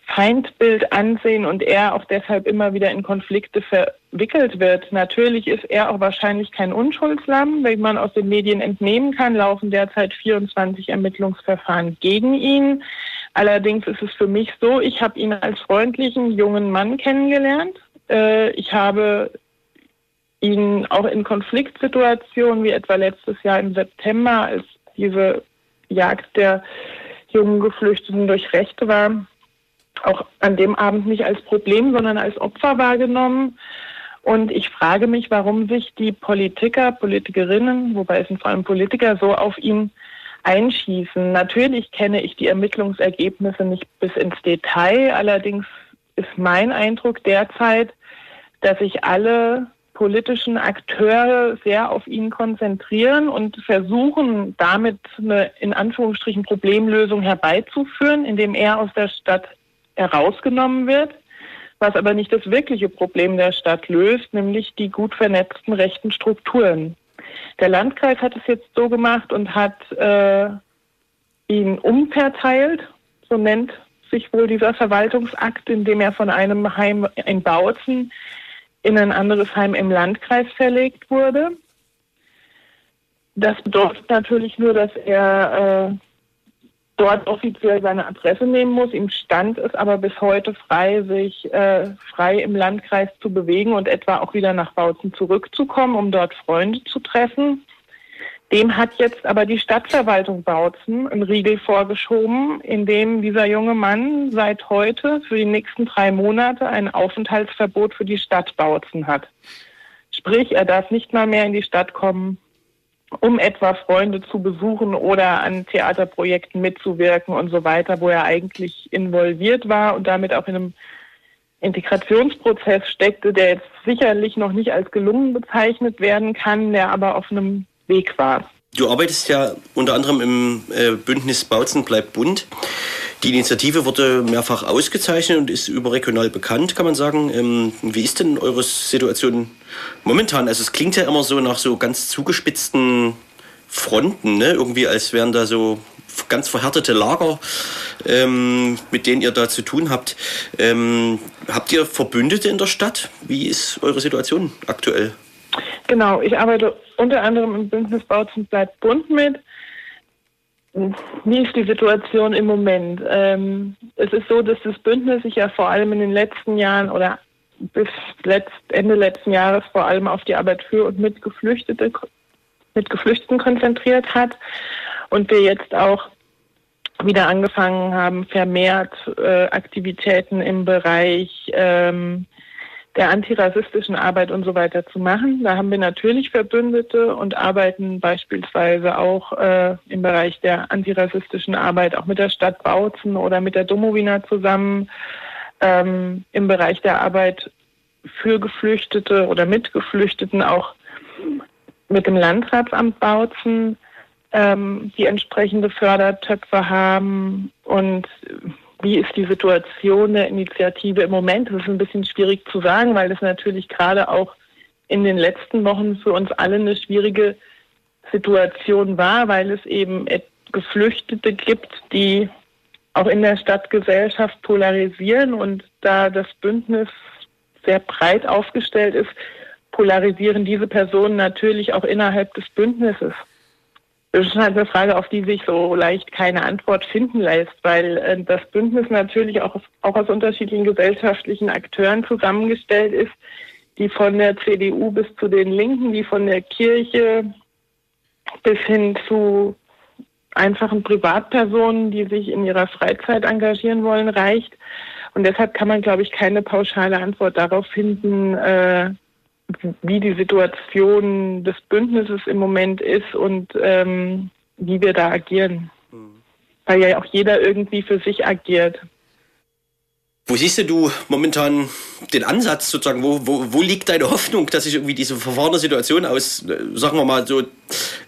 Speaker 4: Feindbild ansehen und er auch deshalb immer wieder in Konflikte verwickelt wird. Natürlich ist er auch wahrscheinlich kein Unschuldslamm. Wie man aus den Medien entnehmen kann, laufen derzeit 24 Ermittlungsverfahren gegen ihn. Allerdings ist es für mich so, ich habe ihn als freundlichen jungen Mann kennengelernt. Äh, ich habe ihn auch in Konfliktsituationen, wie etwa letztes Jahr im September, als diese Jagd der jungen Geflüchteten durch Rechte war, auch an dem Abend nicht als Problem, sondern als Opfer wahrgenommen. Und ich frage mich, warum sich die Politiker, Politikerinnen, wobei es sind vor allem Politiker, so auf ihn einschießen. Natürlich kenne ich die Ermittlungsergebnisse nicht bis ins Detail. Allerdings ist mein Eindruck derzeit, dass sich alle politischen Akteure sehr auf ihn konzentrieren und versuchen, damit eine in Anführungsstrichen Problemlösung herbeizuführen, indem er aus der Stadt herausgenommen wird, was aber nicht das wirkliche Problem der Stadt löst, nämlich die gut vernetzten rechten Strukturen. Der Landkreis hat es jetzt so gemacht und hat äh, ihn umverteilt, so nennt sich wohl dieser Verwaltungsakt, in dem er von einem Heim in Bautzen in ein anderes Heim im Landkreis verlegt wurde. Das bedeutet natürlich nur, dass er äh, dort offiziell seine Adresse nehmen muss. Ihm stand es aber bis heute frei, sich äh, frei im Landkreis zu bewegen und etwa auch wieder nach Bautzen zurückzukommen, um dort Freunde zu treffen. Dem hat jetzt aber die Stadtverwaltung Bautzen einen Riegel vorgeschoben, in dem dieser junge Mann seit heute für die nächsten drei Monate ein Aufenthaltsverbot für die Stadt Bautzen hat. Sprich, er darf nicht mal mehr in die Stadt kommen, um etwa Freunde zu besuchen oder an Theaterprojekten mitzuwirken und so weiter, wo er eigentlich involviert war und damit auch in einem Integrationsprozess steckte, der jetzt sicherlich noch nicht als gelungen bezeichnet werden kann, der aber auf einem Weg war.
Speaker 6: Du arbeitest ja unter anderem im äh, Bündnis Bautzen bleibt bunt. Die Initiative wurde mehrfach ausgezeichnet und ist überregional bekannt, kann man sagen. Ähm, wie ist denn eure Situation momentan? Also es klingt ja immer so nach so ganz zugespitzten Fronten, ne? irgendwie als wären da so ganz verhärtete Lager, ähm, mit denen ihr da zu tun habt. Ähm, habt ihr Verbündete in der Stadt? Wie ist eure Situation aktuell?
Speaker 4: Genau, ich arbeite unter anderem im Bündnis Bautzen bleibt bunt mit. Wie ist die Situation im Moment? Ähm, es ist so, dass das Bündnis sich ja vor allem in den letzten Jahren oder bis letzt, Ende letzten Jahres vor allem auf die Arbeit für und mit Geflüchtete, mit Geflüchteten konzentriert hat und wir jetzt auch wieder angefangen haben, vermehrt äh, Aktivitäten im Bereich ähm, der antirassistischen Arbeit und so weiter zu machen. Da haben wir natürlich Verbündete und arbeiten beispielsweise auch äh, im Bereich der antirassistischen Arbeit auch mit der Stadt Bautzen oder mit der Domowina zusammen. Ähm, Im Bereich der Arbeit für Geflüchtete oder mit Geflüchteten auch mit dem Landratsamt Bautzen, ähm, die entsprechende Fördertöpfe haben und wie ist die Situation der Initiative im Moment? Das ist ein bisschen schwierig zu sagen, weil es natürlich gerade auch in den letzten Wochen für uns alle eine schwierige Situation war, weil es eben Geflüchtete gibt, die auch in der Stadtgesellschaft polarisieren und da das Bündnis sehr breit aufgestellt ist, polarisieren diese Personen natürlich auch innerhalb des Bündnisses. Das ist halt eine Frage, auf die sich so leicht keine Antwort finden lässt, weil äh, das Bündnis natürlich auch, auch aus unterschiedlichen gesellschaftlichen Akteuren zusammengestellt ist, die von der CDU bis zu den Linken, die von der Kirche bis hin zu einfachen Privatpersonen, die sich in ihrer Freizeit engagieren wollen, reicht. Und deshalb kann man, glaube ich, keine pauschale Antwort darauf finden, äh, wie die Situation des Bündnisses im Moment ist und ähm, wie wir da agieren. Mhm. Weil ja auch jeder irgendwie für sich agiert.
Speaker 6: Wo siehst du momentan den Ansatz sozusagen? Wo, wo, wo liegt deine Hoffnung, dass sich irgendwie diese verfahrene Situation aus, äh, sagen wir mal, so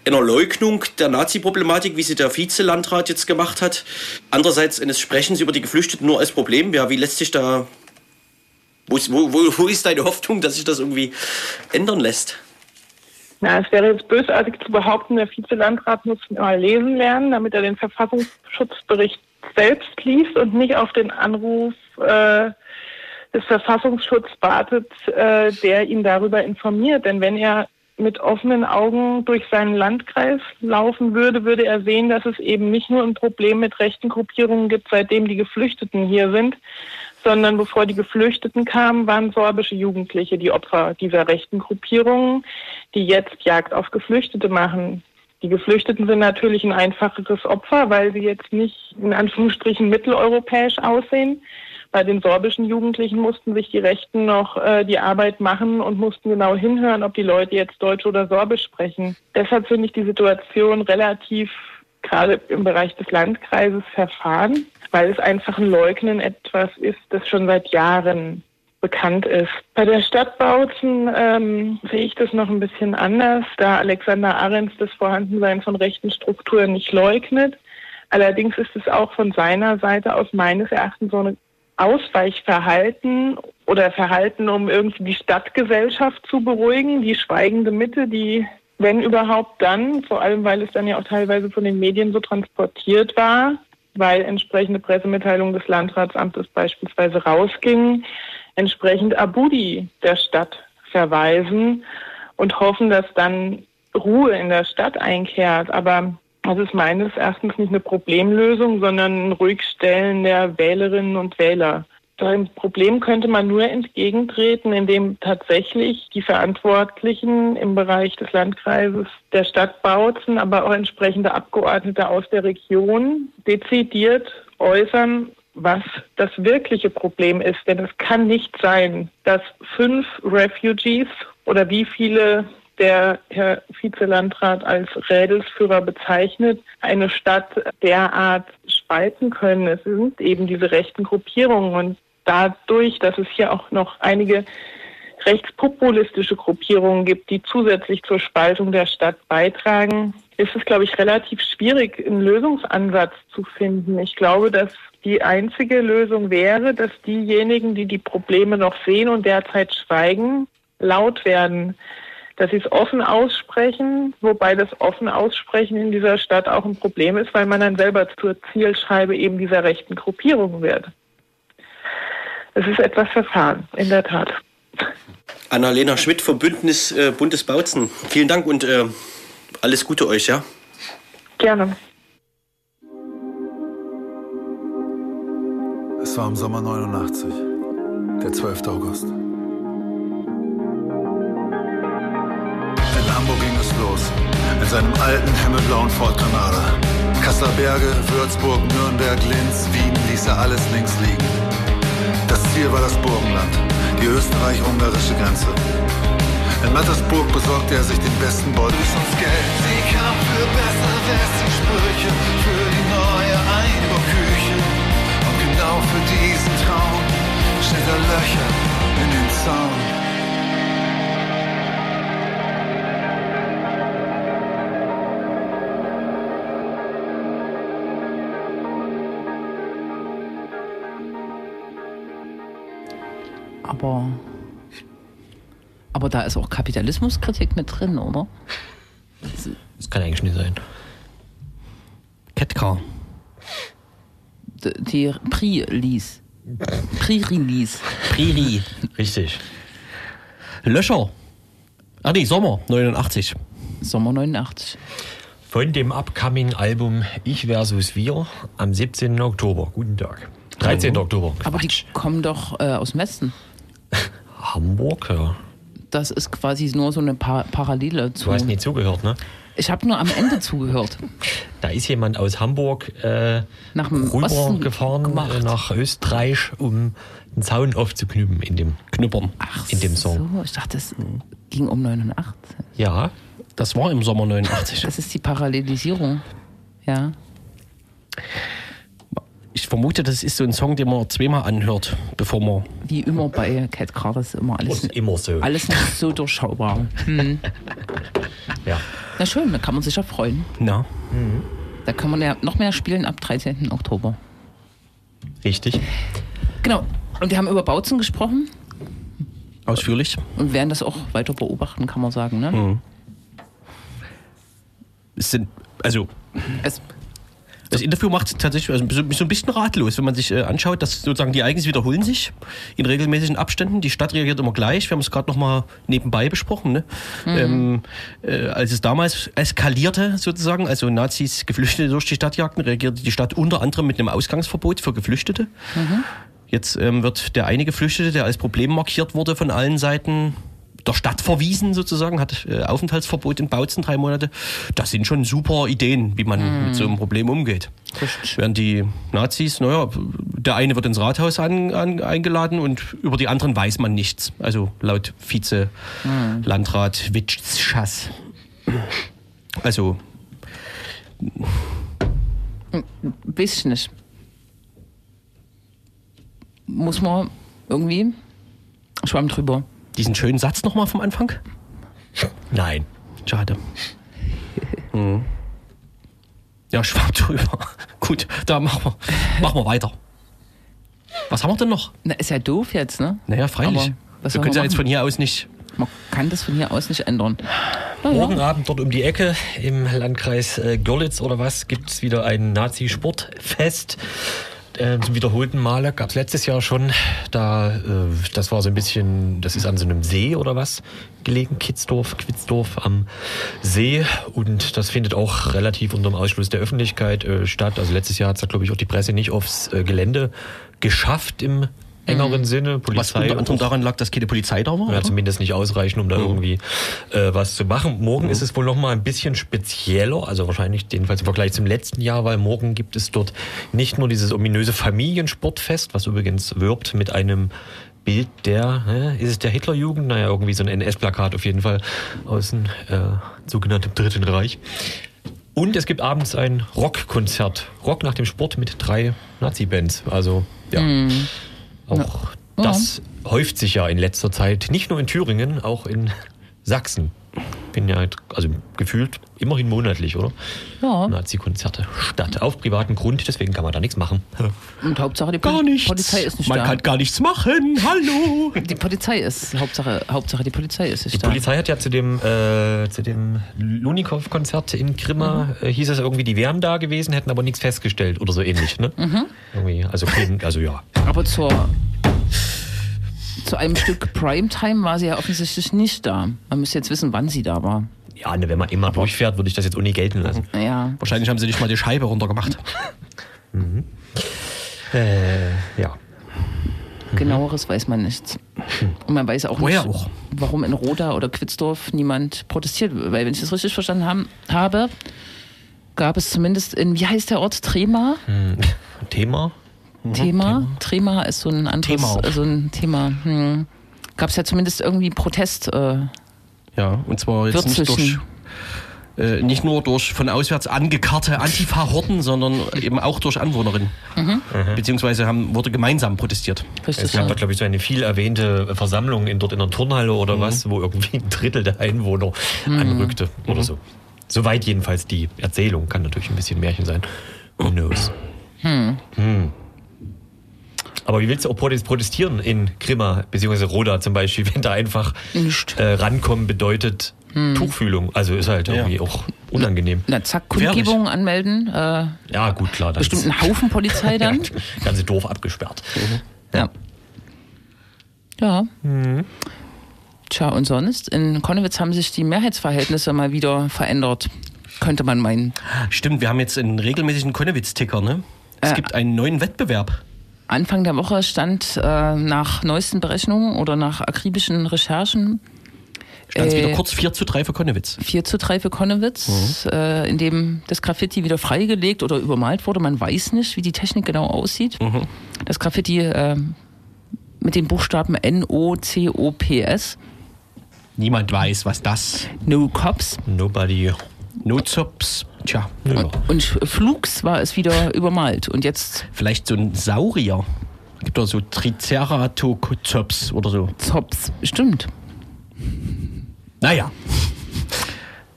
Speaker 6: einer Leugnung der Nazi-Problematik, wie sie der Vizelandrat jetzt gemacht hat, andererseits eines Sprechens über die Geflüchteten nur als Problem, ja, wie lässt sich da, wo ist, wo, wo, ist deine Hoffnung, dass sich das irgendwie ändern lässt?
Speaker 4: Na, es wäre jetzt bösartig zu behaupten, der Vizelandrat muss mal lesen lernen, damit er den Verfassungsschutzbericht selbst liest und nicht auf den Anruf äh, des Verfassungsschutzes wartet, äh, der ihn darüber informiert. Denn wenn er mit offenen Augen durch seinen Landkreis laufen würde, würde er sehen, dass es eben nicht nur ein Problem mit rechten Gruppierungen gibt, seitdem die Geflüchteten hier sind, sondern bevor die Geflüchteten kamen, waren sorbische Jugendliche die Opfer dieser rechten Gruppierungen, die jetzt Jagd auf Geflüchtete machen. Die Geflüchteten sind natürlich ein einfacheres Opfer, weil sie jetzt nicht in Anführungsstrichen mitteleuropäisch aussehen. Bei den sorbischen Jugendlichen mussten sich die Rechten noch äh, die Arbeit machen und mussten genau hinhören, ob die Leute jetzt Deutsch oder Sorbisch sprechen. Deshalb finde ich die Situation relativ gerade im Bereich des Landkreises verfahren, weil es einfach ein Leugnen etwas ist, das schon seit Jahren bekannt ist. Bei der Stadt Bautzen ähm, sehe ich das noch ein bisschen anders, da Alexander Ahrens das Vorhandensein von rechten Strukturen nicht leugnet. Allerdings ist es auch von seiner Seite aus meines Erachtens so eine Ausweichverhalten oder Verhalten, um irgendwie die Stadtgesellschaft zu beruhigen, die schweigende Mitte, die, wenn überhaupt dann, vor allem weil es dann ja auch teilweise von den Medien so transportiert war, weil entsprechende Pressemitteilungen des Landratsamtes beispielsweise rausgingen, entsprechend Abudi der Stadt verweisen und hoffen, dass dann Ruhe in der Stadt einkehrt. Aber das ist meines Erachtens nicht eine Problemlösung, sondern ein Ruhigstellen der Wählerinnen und Wähler. Dem Problem könnte man nur entgegentreten, indem tatsächlich die Verantwortlichen im Bereich des Landkreises der Stadt Bautzen, aber auch entsprechende Abgeordnete aus der Region dezidiert äußern, was das wirkliche Problem ist. Denn es kann nicht sein, dass fünf Refugees oder wie viele der Herr Vizelandrat als Rädelsführer bezeichnet, eine Stadt derart spalten können. Es sind eben diese rechten Gruppierungen und dadurch, dass es hier auch noch einige rechtspopulistische Gruppierungen gibt, die zusätzlich zur Spaltung der Stadt beitragen, ist es, glaube ich, relativ schwierig, einen Lösungsansatz zu finden. Ich glaube, dass die einzige Lösung wäre, dass diejenigen, die die Probleme noch sehen und derzeit schweigen, laut werden, dass sie es offen aussprechen, wobei das offen aussprechen in dieser Stadt auch ein Problem ist, weil man dann selber zur Zielscheibe eben dieser rechten Gruppierung wird. Es ist etwas verfahren, in der Tat.
Speaker 6: Annalena Schmidt vom Bündnis äh, Bundesbautzen. Vielen Dank und äh, alles Gute euch, ja?
Speaker 4: Gerne.
Speaker 7: Es war im Sommer 89, der 12. August. In Hamburg ging es los, in seinem alten himmelblauen Ford Granada. Kasseler Berge, Würzburg, Nürnberg, Linz, Wien ließ er alles links liegen. Ziel war das Burgenland, die österreich-ungarische Grenze. In Mattersburg besorgte er sich den besten Beutel. uns Geld, sie kam für besser Westensprüche, für die neue Einbauküche. Und genau für diesen Traum steht er Löcher in den Zaun.
Speaker 1: Aber, aber da ist auch Kapitalismuskritik mit drin, oder?
Speaker 2: Das kann eigentlich nicht sein.
Speaker 1: D- Die Pre-Release. Pre-Release.
Speaker 3: Priri.
Speaker 2: Richtig.
Speaker 3: Löscher. Ah nee, Sommer 89.
Speaker 1: Sommer 89.
Speaker 2: Von dem upcoming Album Ich versus Wir am 17. Oktober. Guten Tag. 13. Oktober.
Speaker 1: Aber die kommen doch äh, aus dem Westen.
Speaker 2: Hamburg, ja.
Speaker 1: Das ist quasi nur so eine pa Parallele zu.
Speaker 2: Du hast nie zugehört, ne?
Speaker 1: Ich habe nur am Ende zugehört.
Speaker 2: Da ist jemand aus Hamburg äh,
Speaker 1: Nach dem Osten
Speaker 2: rübergefahren
Speaker 1: gemacht.
Speaker 2: äh, nach Österreich, um den Zaun aufzuknüpfen in dem,
Speaker 3: Knüppern.
Speaker 1: Ach
Speaker 2: in dem Song.
Speaker 1: So, ich dachte, es ging um 89.
Speaker 2: Ja,
Speaker 3: Das war im Sommer 89.
Speaker 1: Das ist die Parallelisierung. Ja.
Speaker 3: Ich vermute, das ist so ein Song, den man zweimal anhört, bevor man.
Speaker 1: Wie immer bei Cat Carter ist immer alles,
Speaker 2: Ist immer so.
Speaker 1: alles nicht so durchschaubar. Hm.
Speaker 2: Ja.
Speaker 1: Na schön, da kann man sich ja freuen.
Speaker 3: Na,
Speaker 1: Da kann man ja noch mehr spielen ab 13. Oktober.
Speaker 2: Richtig.
Speaker 1: Genau. Und wir haben über Bautzen gesprochen
Speaker 3: ausführlich.
Speaker 1: und werden das auch weiter beobachten, kann man sagen. Ne?
Speaker 3: Mhm. Es sind, also,
Speaker 1: Es,
Speaker 3: das Interview macht tatsächlich also so, ein bisschen ratlos, wenn man sich äh, anschaut, dass sozusagen die Ereignisse wiederholen sich in regelmäßigen Abständen. Die Stadt reagiert immer gleich. Wir haben es gerade noch mal nebenbei besprochen. Ne? Ähm, äh, als es damals eskalierte, sozusagen, also Nazis Geflüchtete durch die Stadt jagten, reagierte die Stadt unter anderem mit einem Ausgangsverbot für Geflüchtete. Jetzt ähm, wird der eine Geflüchtete, der als Problem markiert wurde von allen Seiten, der Stadt verwiesen sozusagen, hat äh, Aufenthaltsverbot in Bautzen drei Monate. Das sind schon super Ideen, wie man mit so einem Problem umgeht. Während die Nazis, naja, der eine wird ins Rathaus an, an, eingeladen und über die anderen weiß man nichts. Also laut Vize-Landrat Witschas. Also,
Speaker 1: weiß ich nicht. Muss man irgendwie schwamm drüber.
Speaker 3: Diesen schönen Satz nochmal vom Anfang?
Speaker 2: Nein.
Speaker 3: Schade. Hm. Ja, schwamm drüber. Gut, da machen wir, machen wir weiter. Was haben wir denn noch?
Speaker 1: Na, ist ja doof jetzt, ne?
Speaker 3: Naja, freilich.
Speaker 1: Aber was
Speaker 3: wir können
Speaker 1: man
Speaker 3: ja jetzt von hier aus nicht.
Speaker 1: Man kann das von hier aus nicht ändern. Na ja.
Speaker 2: Morgen Abend dort um die Ecke im Landkreis äh, Görlitz oder was gibt es wieder ein Nazi-Sportfest. Äh, zum wiederholten Male gab es letztes Jahr schon. Da, äh, das war so ein bisschen, das ist an so einem See oder was gelegen, Kitzdorf, Quitzdorf am See. Und das findet auch relativ unter dem Ausschluss der Öffentlichkeit äh, statt. Also letztes Jahr hat es, glaube ich, auch die Presse nicht aufs äh, Gelände geschafft im engeren Sinne.
Speaker 3: Was
Speaker 2: Polizei
Speaker 3: unter anderem
Speaker 2: auch-
Speaker 3: daran lag, dass keine Polizei da war?
Speaker 2: ja, zumindest nicht ausreichen, um da irgendwie äh, was zu machen. Morgen ist es wohl noch mal ein bisschen spezieller, also wahrscheinlich jedenfalls im Vergleich zum letzten Jahr, weil morgen gibt es dort nicht nur dieses ominöse Familiensportfest, was übrigens wirbt mit einem Bild der, hä, ist es der Hitlerjugend? Naja, irgendwie so ein NS-Plakat auf jeden Fall aus dem äh, sogenannten Dritten Reich. Und es gibt abends ein Rockkonzert. Rock nach dem Sport mit drei Nazi-Bands. Also, ja. Auch
Speaker 1: Ja.
Speaker 2: das häuft sich ja in letzter Zeit, nicht nur in Thüringen, auch in Sachsen. Bin ja, also gefühlt immerhin monatlich, oder?
Speaker 1: Ja.
Speaker 2: Nazi-Konzerte statt. Auf privaten Grund, deswegen kann man da nichts machen.
Speaker 1: Und Hauptsache die
Speaker 3: Gar
Speaker 1: Poli
Speaker 3: nichts.
Speaker 1: Polizei ist nicht
Speaker 3: Man
Speaker 1: da.
Speaker 3: kann gar nichts machen. Hallo.
Speaker 1: die Polizei ist Hauptsache, Hauptsache die Polizei ist nicht
Speaker 2: Die
Speaker 1: da.
Speaker 2: Polizei hat ja zu dem, äh, zu dem Lunikow-Konzert in Grimma, äh, hieß es irgendwie, die wären da gewesen, hätten aber nichts festgestellt oder so ähnlich. Ne? Irgendwie, also, also ja.
Speaker 1: Aber zur, zu einem Stück Primetime war sie ja offensichtlich nicht da. Man müsste jetzt wissen, wann sie da war.
Speaker 2: Ja, ne, wenn man immer durchfährt, würde ich das jetzt ohne gelten lassen.
Speaker 1: Ja.
Speaker 3: Wahrscheinlich haben sie nicht mal die Scheibe runtergemacht.
Speaker 2: Äh, ja.
Speaker 1: Genaueres weiß man nicht. Und man weiß auch
Speaker 3: Woher
Speaker 1: nicht,
Speaker 3: auch?
Speaker 1: warum in Roda oder Quitzdorf niemand protestiert. Weil, wenn ich das richtig verstanden haben, habe, gab es zumindest in, wie heißt der Ort? Trema?
Speaker 2: Thema?
Speaker 1: Thema? Trema ist so ein anderes,
Speaker 3: Thema
Speaker 1: so ein Thema. Hm. Gab es ja zumindest irgendwie Protest. Äh,
Speaker 3: Ja, und zwar jetzt nicht durch. Äh, nicht nur durch von auswärts angekarrte Antifa-Horden, sondern eben auch durch Anwohnerinnen. Beziehungsweise haben, wurde gemeinsam protestiert.
Speaker 1: richtig,
Speaker 2: Es gab da, glaube ich, so eine viel erwähnte Versammlung in, dort in der Turnhalle oder was, wo irgendwie ein Drittel der Einwohner anrückte oder so. Soweit jedenfalls die Erzählung. Kann natürlich ein bisschen Märchen sein. Who knows? Hm. Aber wie willst du auch protes- protestieren in Grimma, beziehungsweise Roda zum Beispiel, wenn da einfach äh, rankommen bedeutet Tuchfühlung. Also ist halt irgendwie auch unangenehm.
Speaker 1: Na, zack, Kundgebung anmelden. Äh,
Speaker 2: Ja, gut, klar. dann
Speaker 1: bestimmt ein Haufen Polizei dann.
Speaker 2: ganze Dorf abgesperrt.
Speaker 1: Ja. Ja. Tja, und sonst? In Konnewitz haben sich die Mehrheitsverhältnisse mal wieder verändert. Könnte man meinen.
Speaker 3: Stimmt, wir haben jetzt einen regelmäßigen Konnewitz-Ticker, ne? Es
Speaker 1: Äh.
Speaker 3: gibt einen neuen Wettbewerb.
Speaker 1: Anfang der Woche stand äh, nach neuesten Berechnungen oder nach akribischen Recherchen
Speaker 3: Stand
Speaker 1: Äh,
Speaker 3: wieder kurz 4 zu 3 für Konnewitz.
Speaker 1: 4 zu 3 für Konnewitz, äh, in dem das Graffiti wieder freigelegt oder übermalt wurde. Man weiß nicht, wie die Technik genau aussieht. Das Graffiti äh, mit den Buchstaben N-O-C-O-P-S,
Speaker 3: Niemand weiß, was das.
Speaker 1: No Cops.
Speaker 2: Nobody.
Speaker 3: No Zops. Tja,
Speaker 1: Und, und flugs war es wieder übermalt. Und jetzt
Speaker 3: vielleicht so ein Saurier. Gibt doch so Triceratops oder so.
Speaker 1: Zops. Stimmt.
Speaker 3: Naja,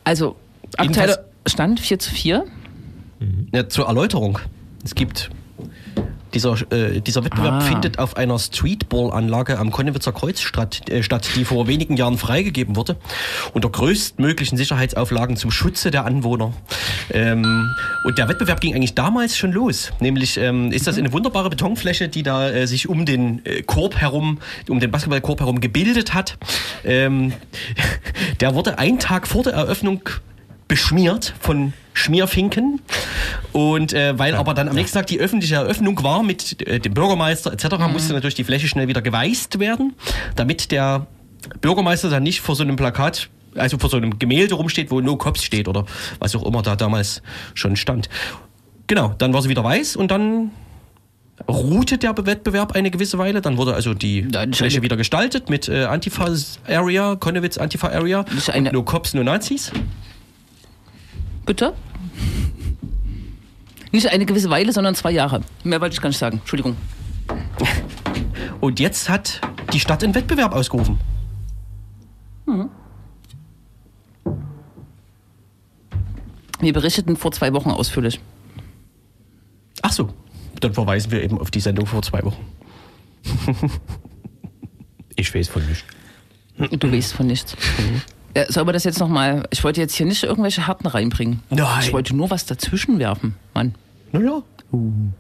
Speaker 1: Also, aktueller Stand 4 zu 4.
Speaker 3: ja, zur Erläuterung. Es gibt dieser, äh, dieser Wettbewerb
Speaker 1: Ah.
Speaker 3: findet auf einer Streetball-Anlage am Konnewitzer Kreuz statt, äh, statt, die vor wenigen Jahren freigegeben wurde, unter größtmöglichen Sicherheitsauflagen zum Schutze der Anwohner. Ähm, und der Wettbewerb ging eigentlich damals schon los. Nämlich ähm, ist das eine wunderbare Betonfläche, die da äh, sich um den äh, Korb herum, um den Basketballkorb herum gebildet hat. Ähm, der wurde einen Tag vor der Eröffnung beschmiert von Schmierfinken. Und äh, weil aber dann am nächsten Tag die öffentliche Eröffnung war mit äh, dem Bürgermeister etc., musste natürlich die Fläche schnell wieder geweißt werden, damit der Bürgermeister dann nicht vor so einem Plakat, also vor so einem Gemälde rumsteht, wo No Cops steht oder was auch immer da damals schon stand. Genau, dann war sie wieder weiß und dann ruhte der Wettbewerb eine gewisse Weile. Dann wurde also die Fläche wieder gestaltet mit äh, Antifa-Area, Konnewitz Antifa-Area, No Cops, No Nazis.
Speaker 1: Bitte? Nicht eine gewisse Weile, sondern zwei Jahre. Mehr wollte ich gar nicht sagen. Entschuldigung.
Speaker 3: Und jetzt hat die Stadt einen Wettbewerb ausgerufen.
Speaker 1: Wir berichteten vor zwei Wochen ausführlich.
Speaker 3: Ach so, dann verweisen wir eben auf die Sendung vor zwei Wochen.
Speaker 2: Ich weiß von nicht.
Speaker 1: Du weißt von nichts. Ja, soll man das jetzt nochmal? Ich wollte jetzt hier nicht irgendwelche Harten reinbringen.
Speaker 3: Nein.
Speaker 1: Ich wollte nur was dazwischen werfen, Mann.
Speaker 3: Naja.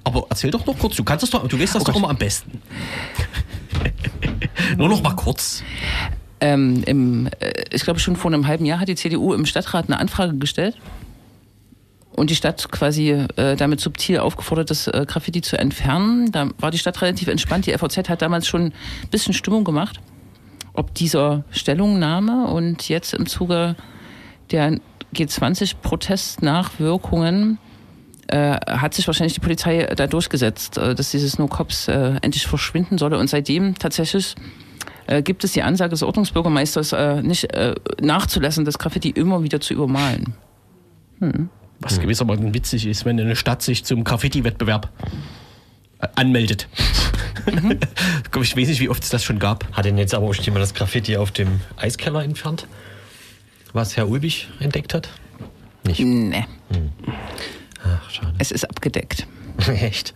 Speaker 3: Aber erzähl doch noch kurz, du kannst das doch, du weißt das doch immer am besten. Nur noch mal kurz.
Speaker 1: Ähm, im, äh, ich glaube, schon vor einem halben Jahr hat die CDU im Stadtrat eine Anfrage gestellt und die Stadt quasi äh, damit subtil aufgefordert, das äh, Graffiti zu entfernen. Da war die Stadt relativ entspannt. Die FVZ hat damals schon ein bisschen Stimmung gemacht. Ob dieser Stellungnahme und jetzt im Zuge der G20-Protestnachwirkungen äh, hat sich wahrscheinlich die Polizei da durchgesetzt, äh, dass dieses No Cops äh, endlich verschwinden solle. Und seitdem tatsächlich äh, gibt es die Ansage des Ordnungsbürgermeisters, äh, nicht äh, nachzulassen, das Graffiti immer wieder zu übermalen.
Speaker 3: Was gewissermaßen witzig ist, wenn eine Stadt sich zum Graffiti-Wettbewerb äh, anmeldet. ich weiß nicht, wie oft es das schon gab.
Speaker 2: Hat denn jetzt aber auch schon jemand das Graffiti auf dem Eiskeller entfernt? Was Herr Ulbich entdeckt hat? Nicht.
Speaker 1: Nee,
Speaker 2: Ach, schade.
Speaker 1: es ist abgedeckt.
Speaker 2: Echt?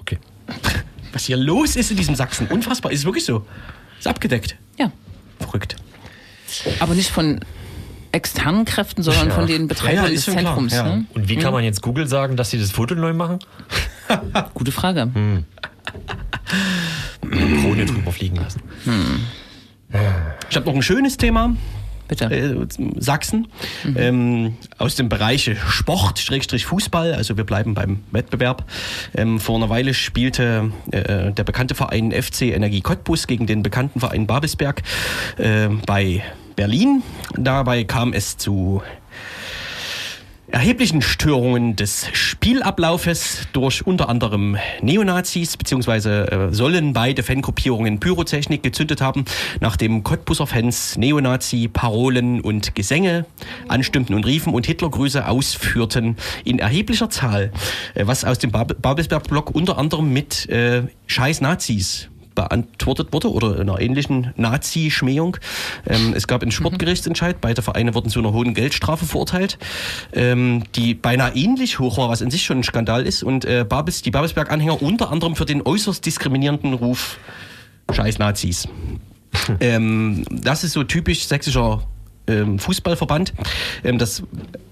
Speaker 2: Okay.
Speaker 3: Was hier los ist in diesem Sachsen, unfassbar, ist wirklich so. Ist abgedeckt.
Speaker 1: Ja,
Speaker 3: Verrückt.
Speaker 1: aber nicht von externen Kräften, sondern
Speaker 2: Ja.
Speaker 1: von den Betreibern
Speaker 3: Ja,
Speaker 1: des Zentrums.
Speaker 3: ja.
Speaker 1: Ne?
Speaker 2: Und wie kann man jetzt Google sagen, dass sie das Foto neu machen?
Speaker 1: Gute Frage.
Speaker 2: Krone drüber fliegen lassen.
Speaker 3: Ich habe noch ein schönes Thema.
Speaker 1: Bitte.
Speaker 3: äh, Sachsen ähm, aus dem Bereich Sport, Schrägstrich Fußball. Also wir bleiben beim Wettbewerb. Ähm, vor einer Weile spielte äh, der bekannte Verein FC Energie Cottbus gegen den bekannten Verein Babelsberg äh, bei Berlin. Dabei kam es zu erheblichen Störungen des Spielablaufes durch unter anderem Neonazis, beziehungsweise äh, sollen beide Fangruppierungen Pyrotechnik gezündet haben, nachdem Cottbuser Fans Neonazi-Parolen und Gesänge anstimmten und riefen und Hitlergrüße ausführten in erheblicher Zahl, äh, was aus dem Bab Babelsberg-Block unter anderem mit äh, Scheiß Nazis beantwortet wurde oder einer ähnlichen Nazi-Schmähung. Ähm, es gab einen Sportgerichtsentscheid. Beide Vereine wurden zu einer hohen Geldstrafe verurteilt, ähm, die beinahe ähnlich hoch war, was in sich schon ein Skandal ist. Und äh, Babels, die Babelsberg-Anhänger unter anderem für den äußerst diskriminierenden Ruf Scheiß Nazis. ähm, das ist so typisch sächsischer ähm, Fußballverband. Ähm, das,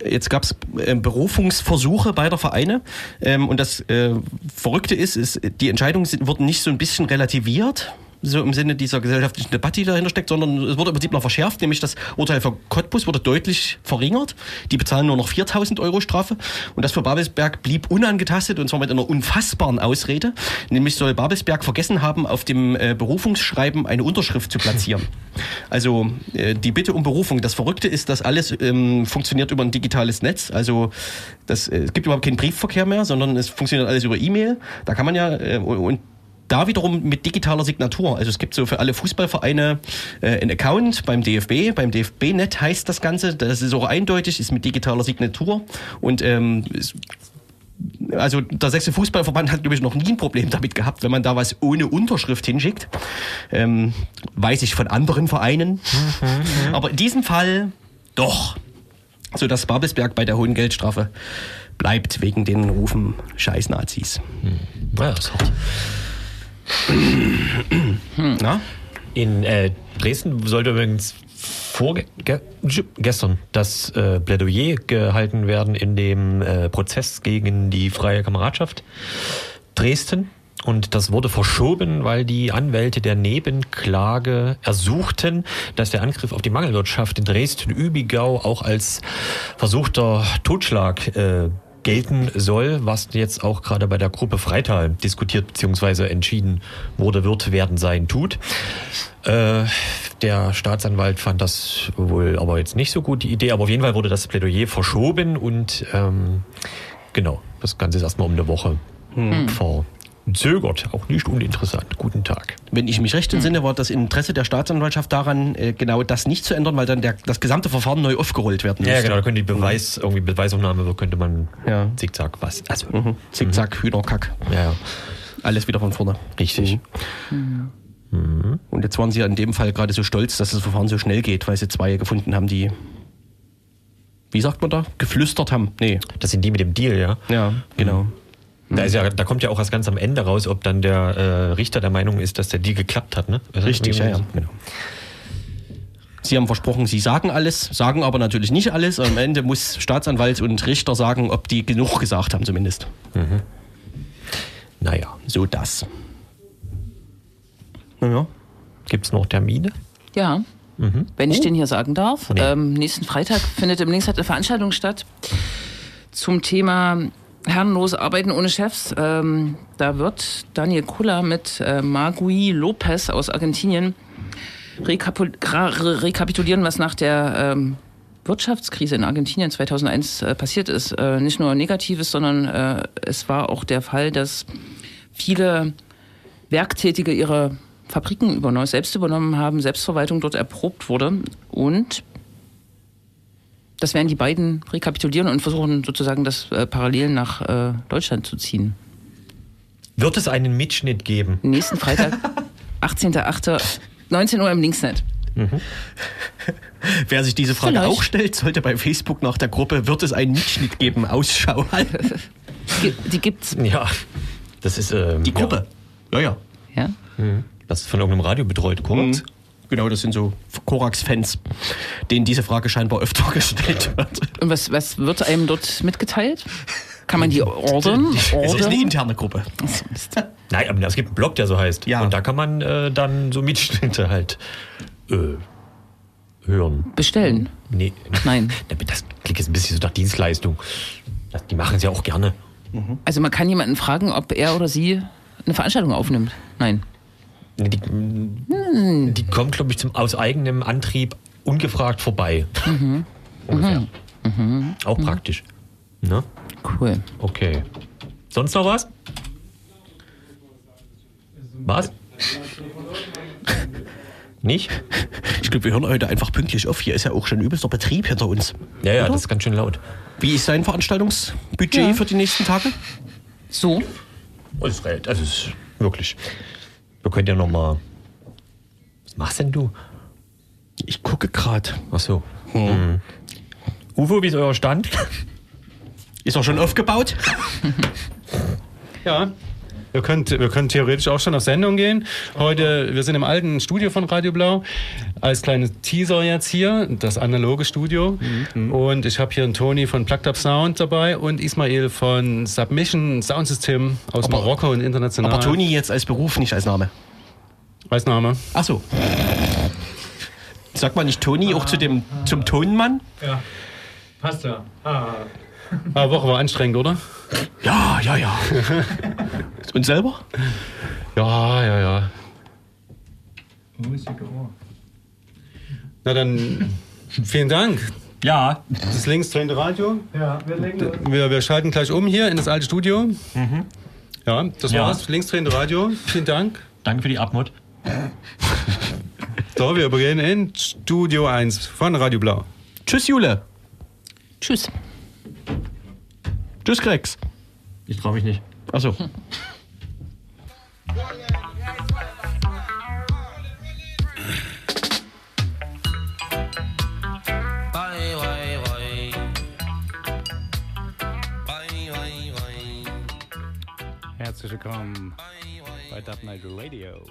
Speaker 3: jetzt gab es ähm, Berufungsversuche beider Vereine. Ähm, und das äh, Verrückte ist, ist, die Entscheidungen sind, wurden nicht so ein bisschen relativiert. So im Sinne dieser gesellschaftlichen Debatte, die dahinter steckt, sondern es wurde im Prinzip noch verschärft, nämlich das Urteil für Cottbus wurde deutlich verringert. Die bezahlen nur noch 4000 Euro Strafe. Und das für Babelsberg blieb unangetastet und zwar mit einer unfassbaren Ausrede. Nämlich soll Babelsberg vergessen haben, auf dem äh, Berufungsschreiben eine Unterschrift zu platzieren. Also äh, die Bitte um Berufung. Das Verrückte ist, dass alles ähm, funktioniert über ein digitales Netz. Also das, äh, es gibt überhaupt keinen Briefverkehr mehr, sondern es funktioniert alles über E-Mail. Da kann man ja äh, und da wiederum mit digitaler Signatur. Also es gibt so für alle Fußballvereine äh, einen Account beim DFB, beim DFB-Net heißt das Ganze. Das ist auch eindeutig, ist mit digitaler Signatur und ähm, ist also der Sächsische Fußballverband hat, glaube ich, noch nie ein Problem damit gehabt, wenn man da was ohne Unterschrift hinschickt. Ähm, weiß ich von anderen Vereinen. Aber in diesem Fall doch. So dass Babelsberg bei der hohen Geldstrafe bleibt wegen den Rufen Scheiß Nazis.
Speaker 2: Ja, das ist hart.
Speaker 3: Na?
Speaker 2: In äh, Dresden sollte übrigens gestern das äh, Plädoyer gehalten werden in dem äh, Prozess gegen die freie Kameradschaft Dresden. Und das wurde verschoben, weil die Anwälte der Nebenklage ersuchten, dass der Angriff auf die Mangelwirtschaft in Dresden-Übigau auch als versuchter Totschlag äh, gelten soll, was jetzt auch gerade bei der Gruppe Freital diskutiert bzw. entschieden wurde, wird, werden, sein, tut. Äh, der Staatsanwalt fand das wohl aber jetzt nicht so gut, die Idee, aber auf jeden Fall wurde das Plädoyer verschoben und ähm, genau, das Ganze ist erstmal um eine Woche verzögert. Auch nicht uninteressant. Guten Tag.
Speaker 3: Wenn ich mich recht entsinne, war das Interesse der Staatsanwaltschaft daran, äh, genau das nicht zu ändern, weil dann der, das gesamte Verfahren neu aufgerollt werden
Speaker 2: Ja,
Speaker 3: müsste.
Speaker 2: genau, da könnte die Beweis, irgendwie Beweisaufnahme, könnte man
Speaker 3: Ja.
Speaker 2: zickzack was. Also,
Speaker 3: Mhm. Zickzack, Hühnerkack.
Speaker 2: ja, ja,
Speaker 3: Alles wieder von vorne.
Speaker 2: richtig.
Speaker 3: Und jetzt waren sie ja in dem Fall gerade so stolz, dass das Verfahren so schnell geht, weil sie zwei gefunden haben, die, wie sagt man da, geflüstert haben. Nee,
Speaker 2: Das sind die mit dem Deal, ja.
Speaker 3: ja, genau.
Speaker 2: Da, ist ja, da kommt ja auch erst ganz am Ende raus, ob dann der äh, Richter der Meinung ist, dass der Deal geklappt hat, ne?
Speaker 3: Richtig, ja, ja.
Speaker 2: Genau.
Speaker 3: Sie haben versprochen, sie sagen alles, sagen aber natürlich nicht alles. Am Ende muss Staatsanwalt und Richter sagen, ob die genug gesagt haben zumindest.
Speaker 2: Naja,
Speaker 3: So das. Naja.
Speaker 2: gibt es noch Termine?
Speaker 1: Ja, wenn ich den hier sagen darf.
Speaker 2: Nee.
Speaker 1: Ähm, nächsten Freitag findet im Linksat eine Veranstaltung statt zum Thema herrenlose Arbeiten ohne Chefs. Ähm, da wird Daniel Kuller mit äh, Magui Lopez aus Argentinien rekapitulieren, was nach der ähm, Wirtschaftskrise in Argentinien 2001 äh, passiert ist. Äh, nicht nur Negatives, sondern äh, es war auch der Fall, dass viele Werktätige ihre Fabriken übernommen, selbst übernommen haben, Selbstverwaltung dort erprobt wurde. Und das werden die beiden rekapitulieren und versuchen sozusagen das äh, parallel nach äh, Deutschland zu ziehen.
Speaker 2: Wird es einen Mitschnitt geben?
Speaker 1: Nächsten Freitag, 18.08. 19 Uhr im Linksnet.
Speaker 3: Wer sich diese Frage
Speaker 1: Vielleicht.
Speaker 3: auch stellt, sollte bei Facebook nach der Gruppe wird es einen Mitschnitt geben. Ausschau halten.
Speaker 1: Die gibt's.
Speaker 2: Ja, das ist ähm,
Speaker 3: Die Gruppe. Ja, ja.
Speaker 1: Ja?
Speaker 2: Ja, das ist von irgendeinem Radio betreut, korrekt?
Speaker 3: Genau, das sind so Korax-Fans, denen diese Frage scheinbar öfter gestellt wird.
Speaker 1: Und was, was wird einem dort mitgeteilt? Kann man die ordern?
Speaker 3: Es ist eine interne Gruppe.
Speaker 2: Nein, aber es gibt einen Blog, der so heißt.
Speaker 3: Ja.
Speaker 2: Und da kann man äh, dann so Mitschnitte halt äh, hören.
Speaker 1: Bestellen.
Speaker 2: Nee.
Speaker 1: Nein.
Speaker 2: Das klingt jetzt ein bisschen so nach Dienstleistung. Das, die machen es ja auch gerne.
Speaker 1: Also man kann jemanden fragen, ob er oder sie eine Veranstaltung aufnimmt. Nein.
Speaker 2: Die,
Speaker 1: Hm.
Speaker 2: die kommen, glaube ich, zum, aus eigenem Antrieb ungefragt vorbei. Ungefähr. Auch praktisch. Ne?
Speaker 1: Cool.
Speaker 2: Okay. Sonst noch was? Was? Nicht?
Speaker 3: Ich glaube, wir hören heute einfach pünktlich auf. Hier ist ja auch schon übelster Betrieb hinter uns.
Speaker 2: Ja, ja,
Speaker 3: Oder?
Speaker 2: das ist ganz schön laut.
Speaker 3: Wie ist dein Veranstaltungsbudget
Speaker 1: Ja.
Speaker 3: für die nächsten Tage?
Speaker 1: So.
Speaker 2: Das ist, das ist wirklich. Wir können ja noch mal. Was machst denn du?
Speaker 3: Ich gucke gerade.
Speaker 2: Ach so. Mhm. Uwe, wie ist euer Stand?
Speaker 3: Ist er schon aufgebaut?
Speaker 8: Ja. Wir können, wir können theoretisch auch schon auf Sendung gehen. Heute, wir sind im alten Studio von Radio Blau. Als kleines Teaser jetzt hier, das analoge Studio. Und ich habe hier einen Toni von Plugged Up Sound dabei und Ismail von Submission Soundsystem aus
Speaker 3: Aber-
Speaker 8: Marokko und international.
Speaker 3: Aber Toni jetzt als Beruf, nicht als Name.
Speaker 8: Weiß Name.
Speaker 3: Ach so. Sagt man nicht Toni auch zu dem, zum Tonmann?
Speaker 8: Ja. Passt ja. Ah. Ah, Woche war anstrengend, oder?
Speaker 3: Ja, ja, ja. Und selber?
Speaker 8: Ja, ja, ja. Na dann, vielen Dank.
Speaker 2: Ja.
Speaker 8: Das links Radio. Ja, wir, wir schalten gleich um hier in das alte Studio. Ja, das
Speaker 2: Ja.
Speaker 8: war's. Linksdrehende Radio. Vielen Dank.
Speaker 2: Danke für die Abmod.
Speaker 8: So, wir übergehen in Studio 1 von Radio Blau.
Speaker 3: Tschüss, Jule.
Speaker 1: Tschüss.
Speaker 3: Tschüss, Grex.
Speaker 2: Ich traue mich nicht.
Speaker 3: Achso.
Speaker 9: Herzlich willkommen bei Dub Night Radio.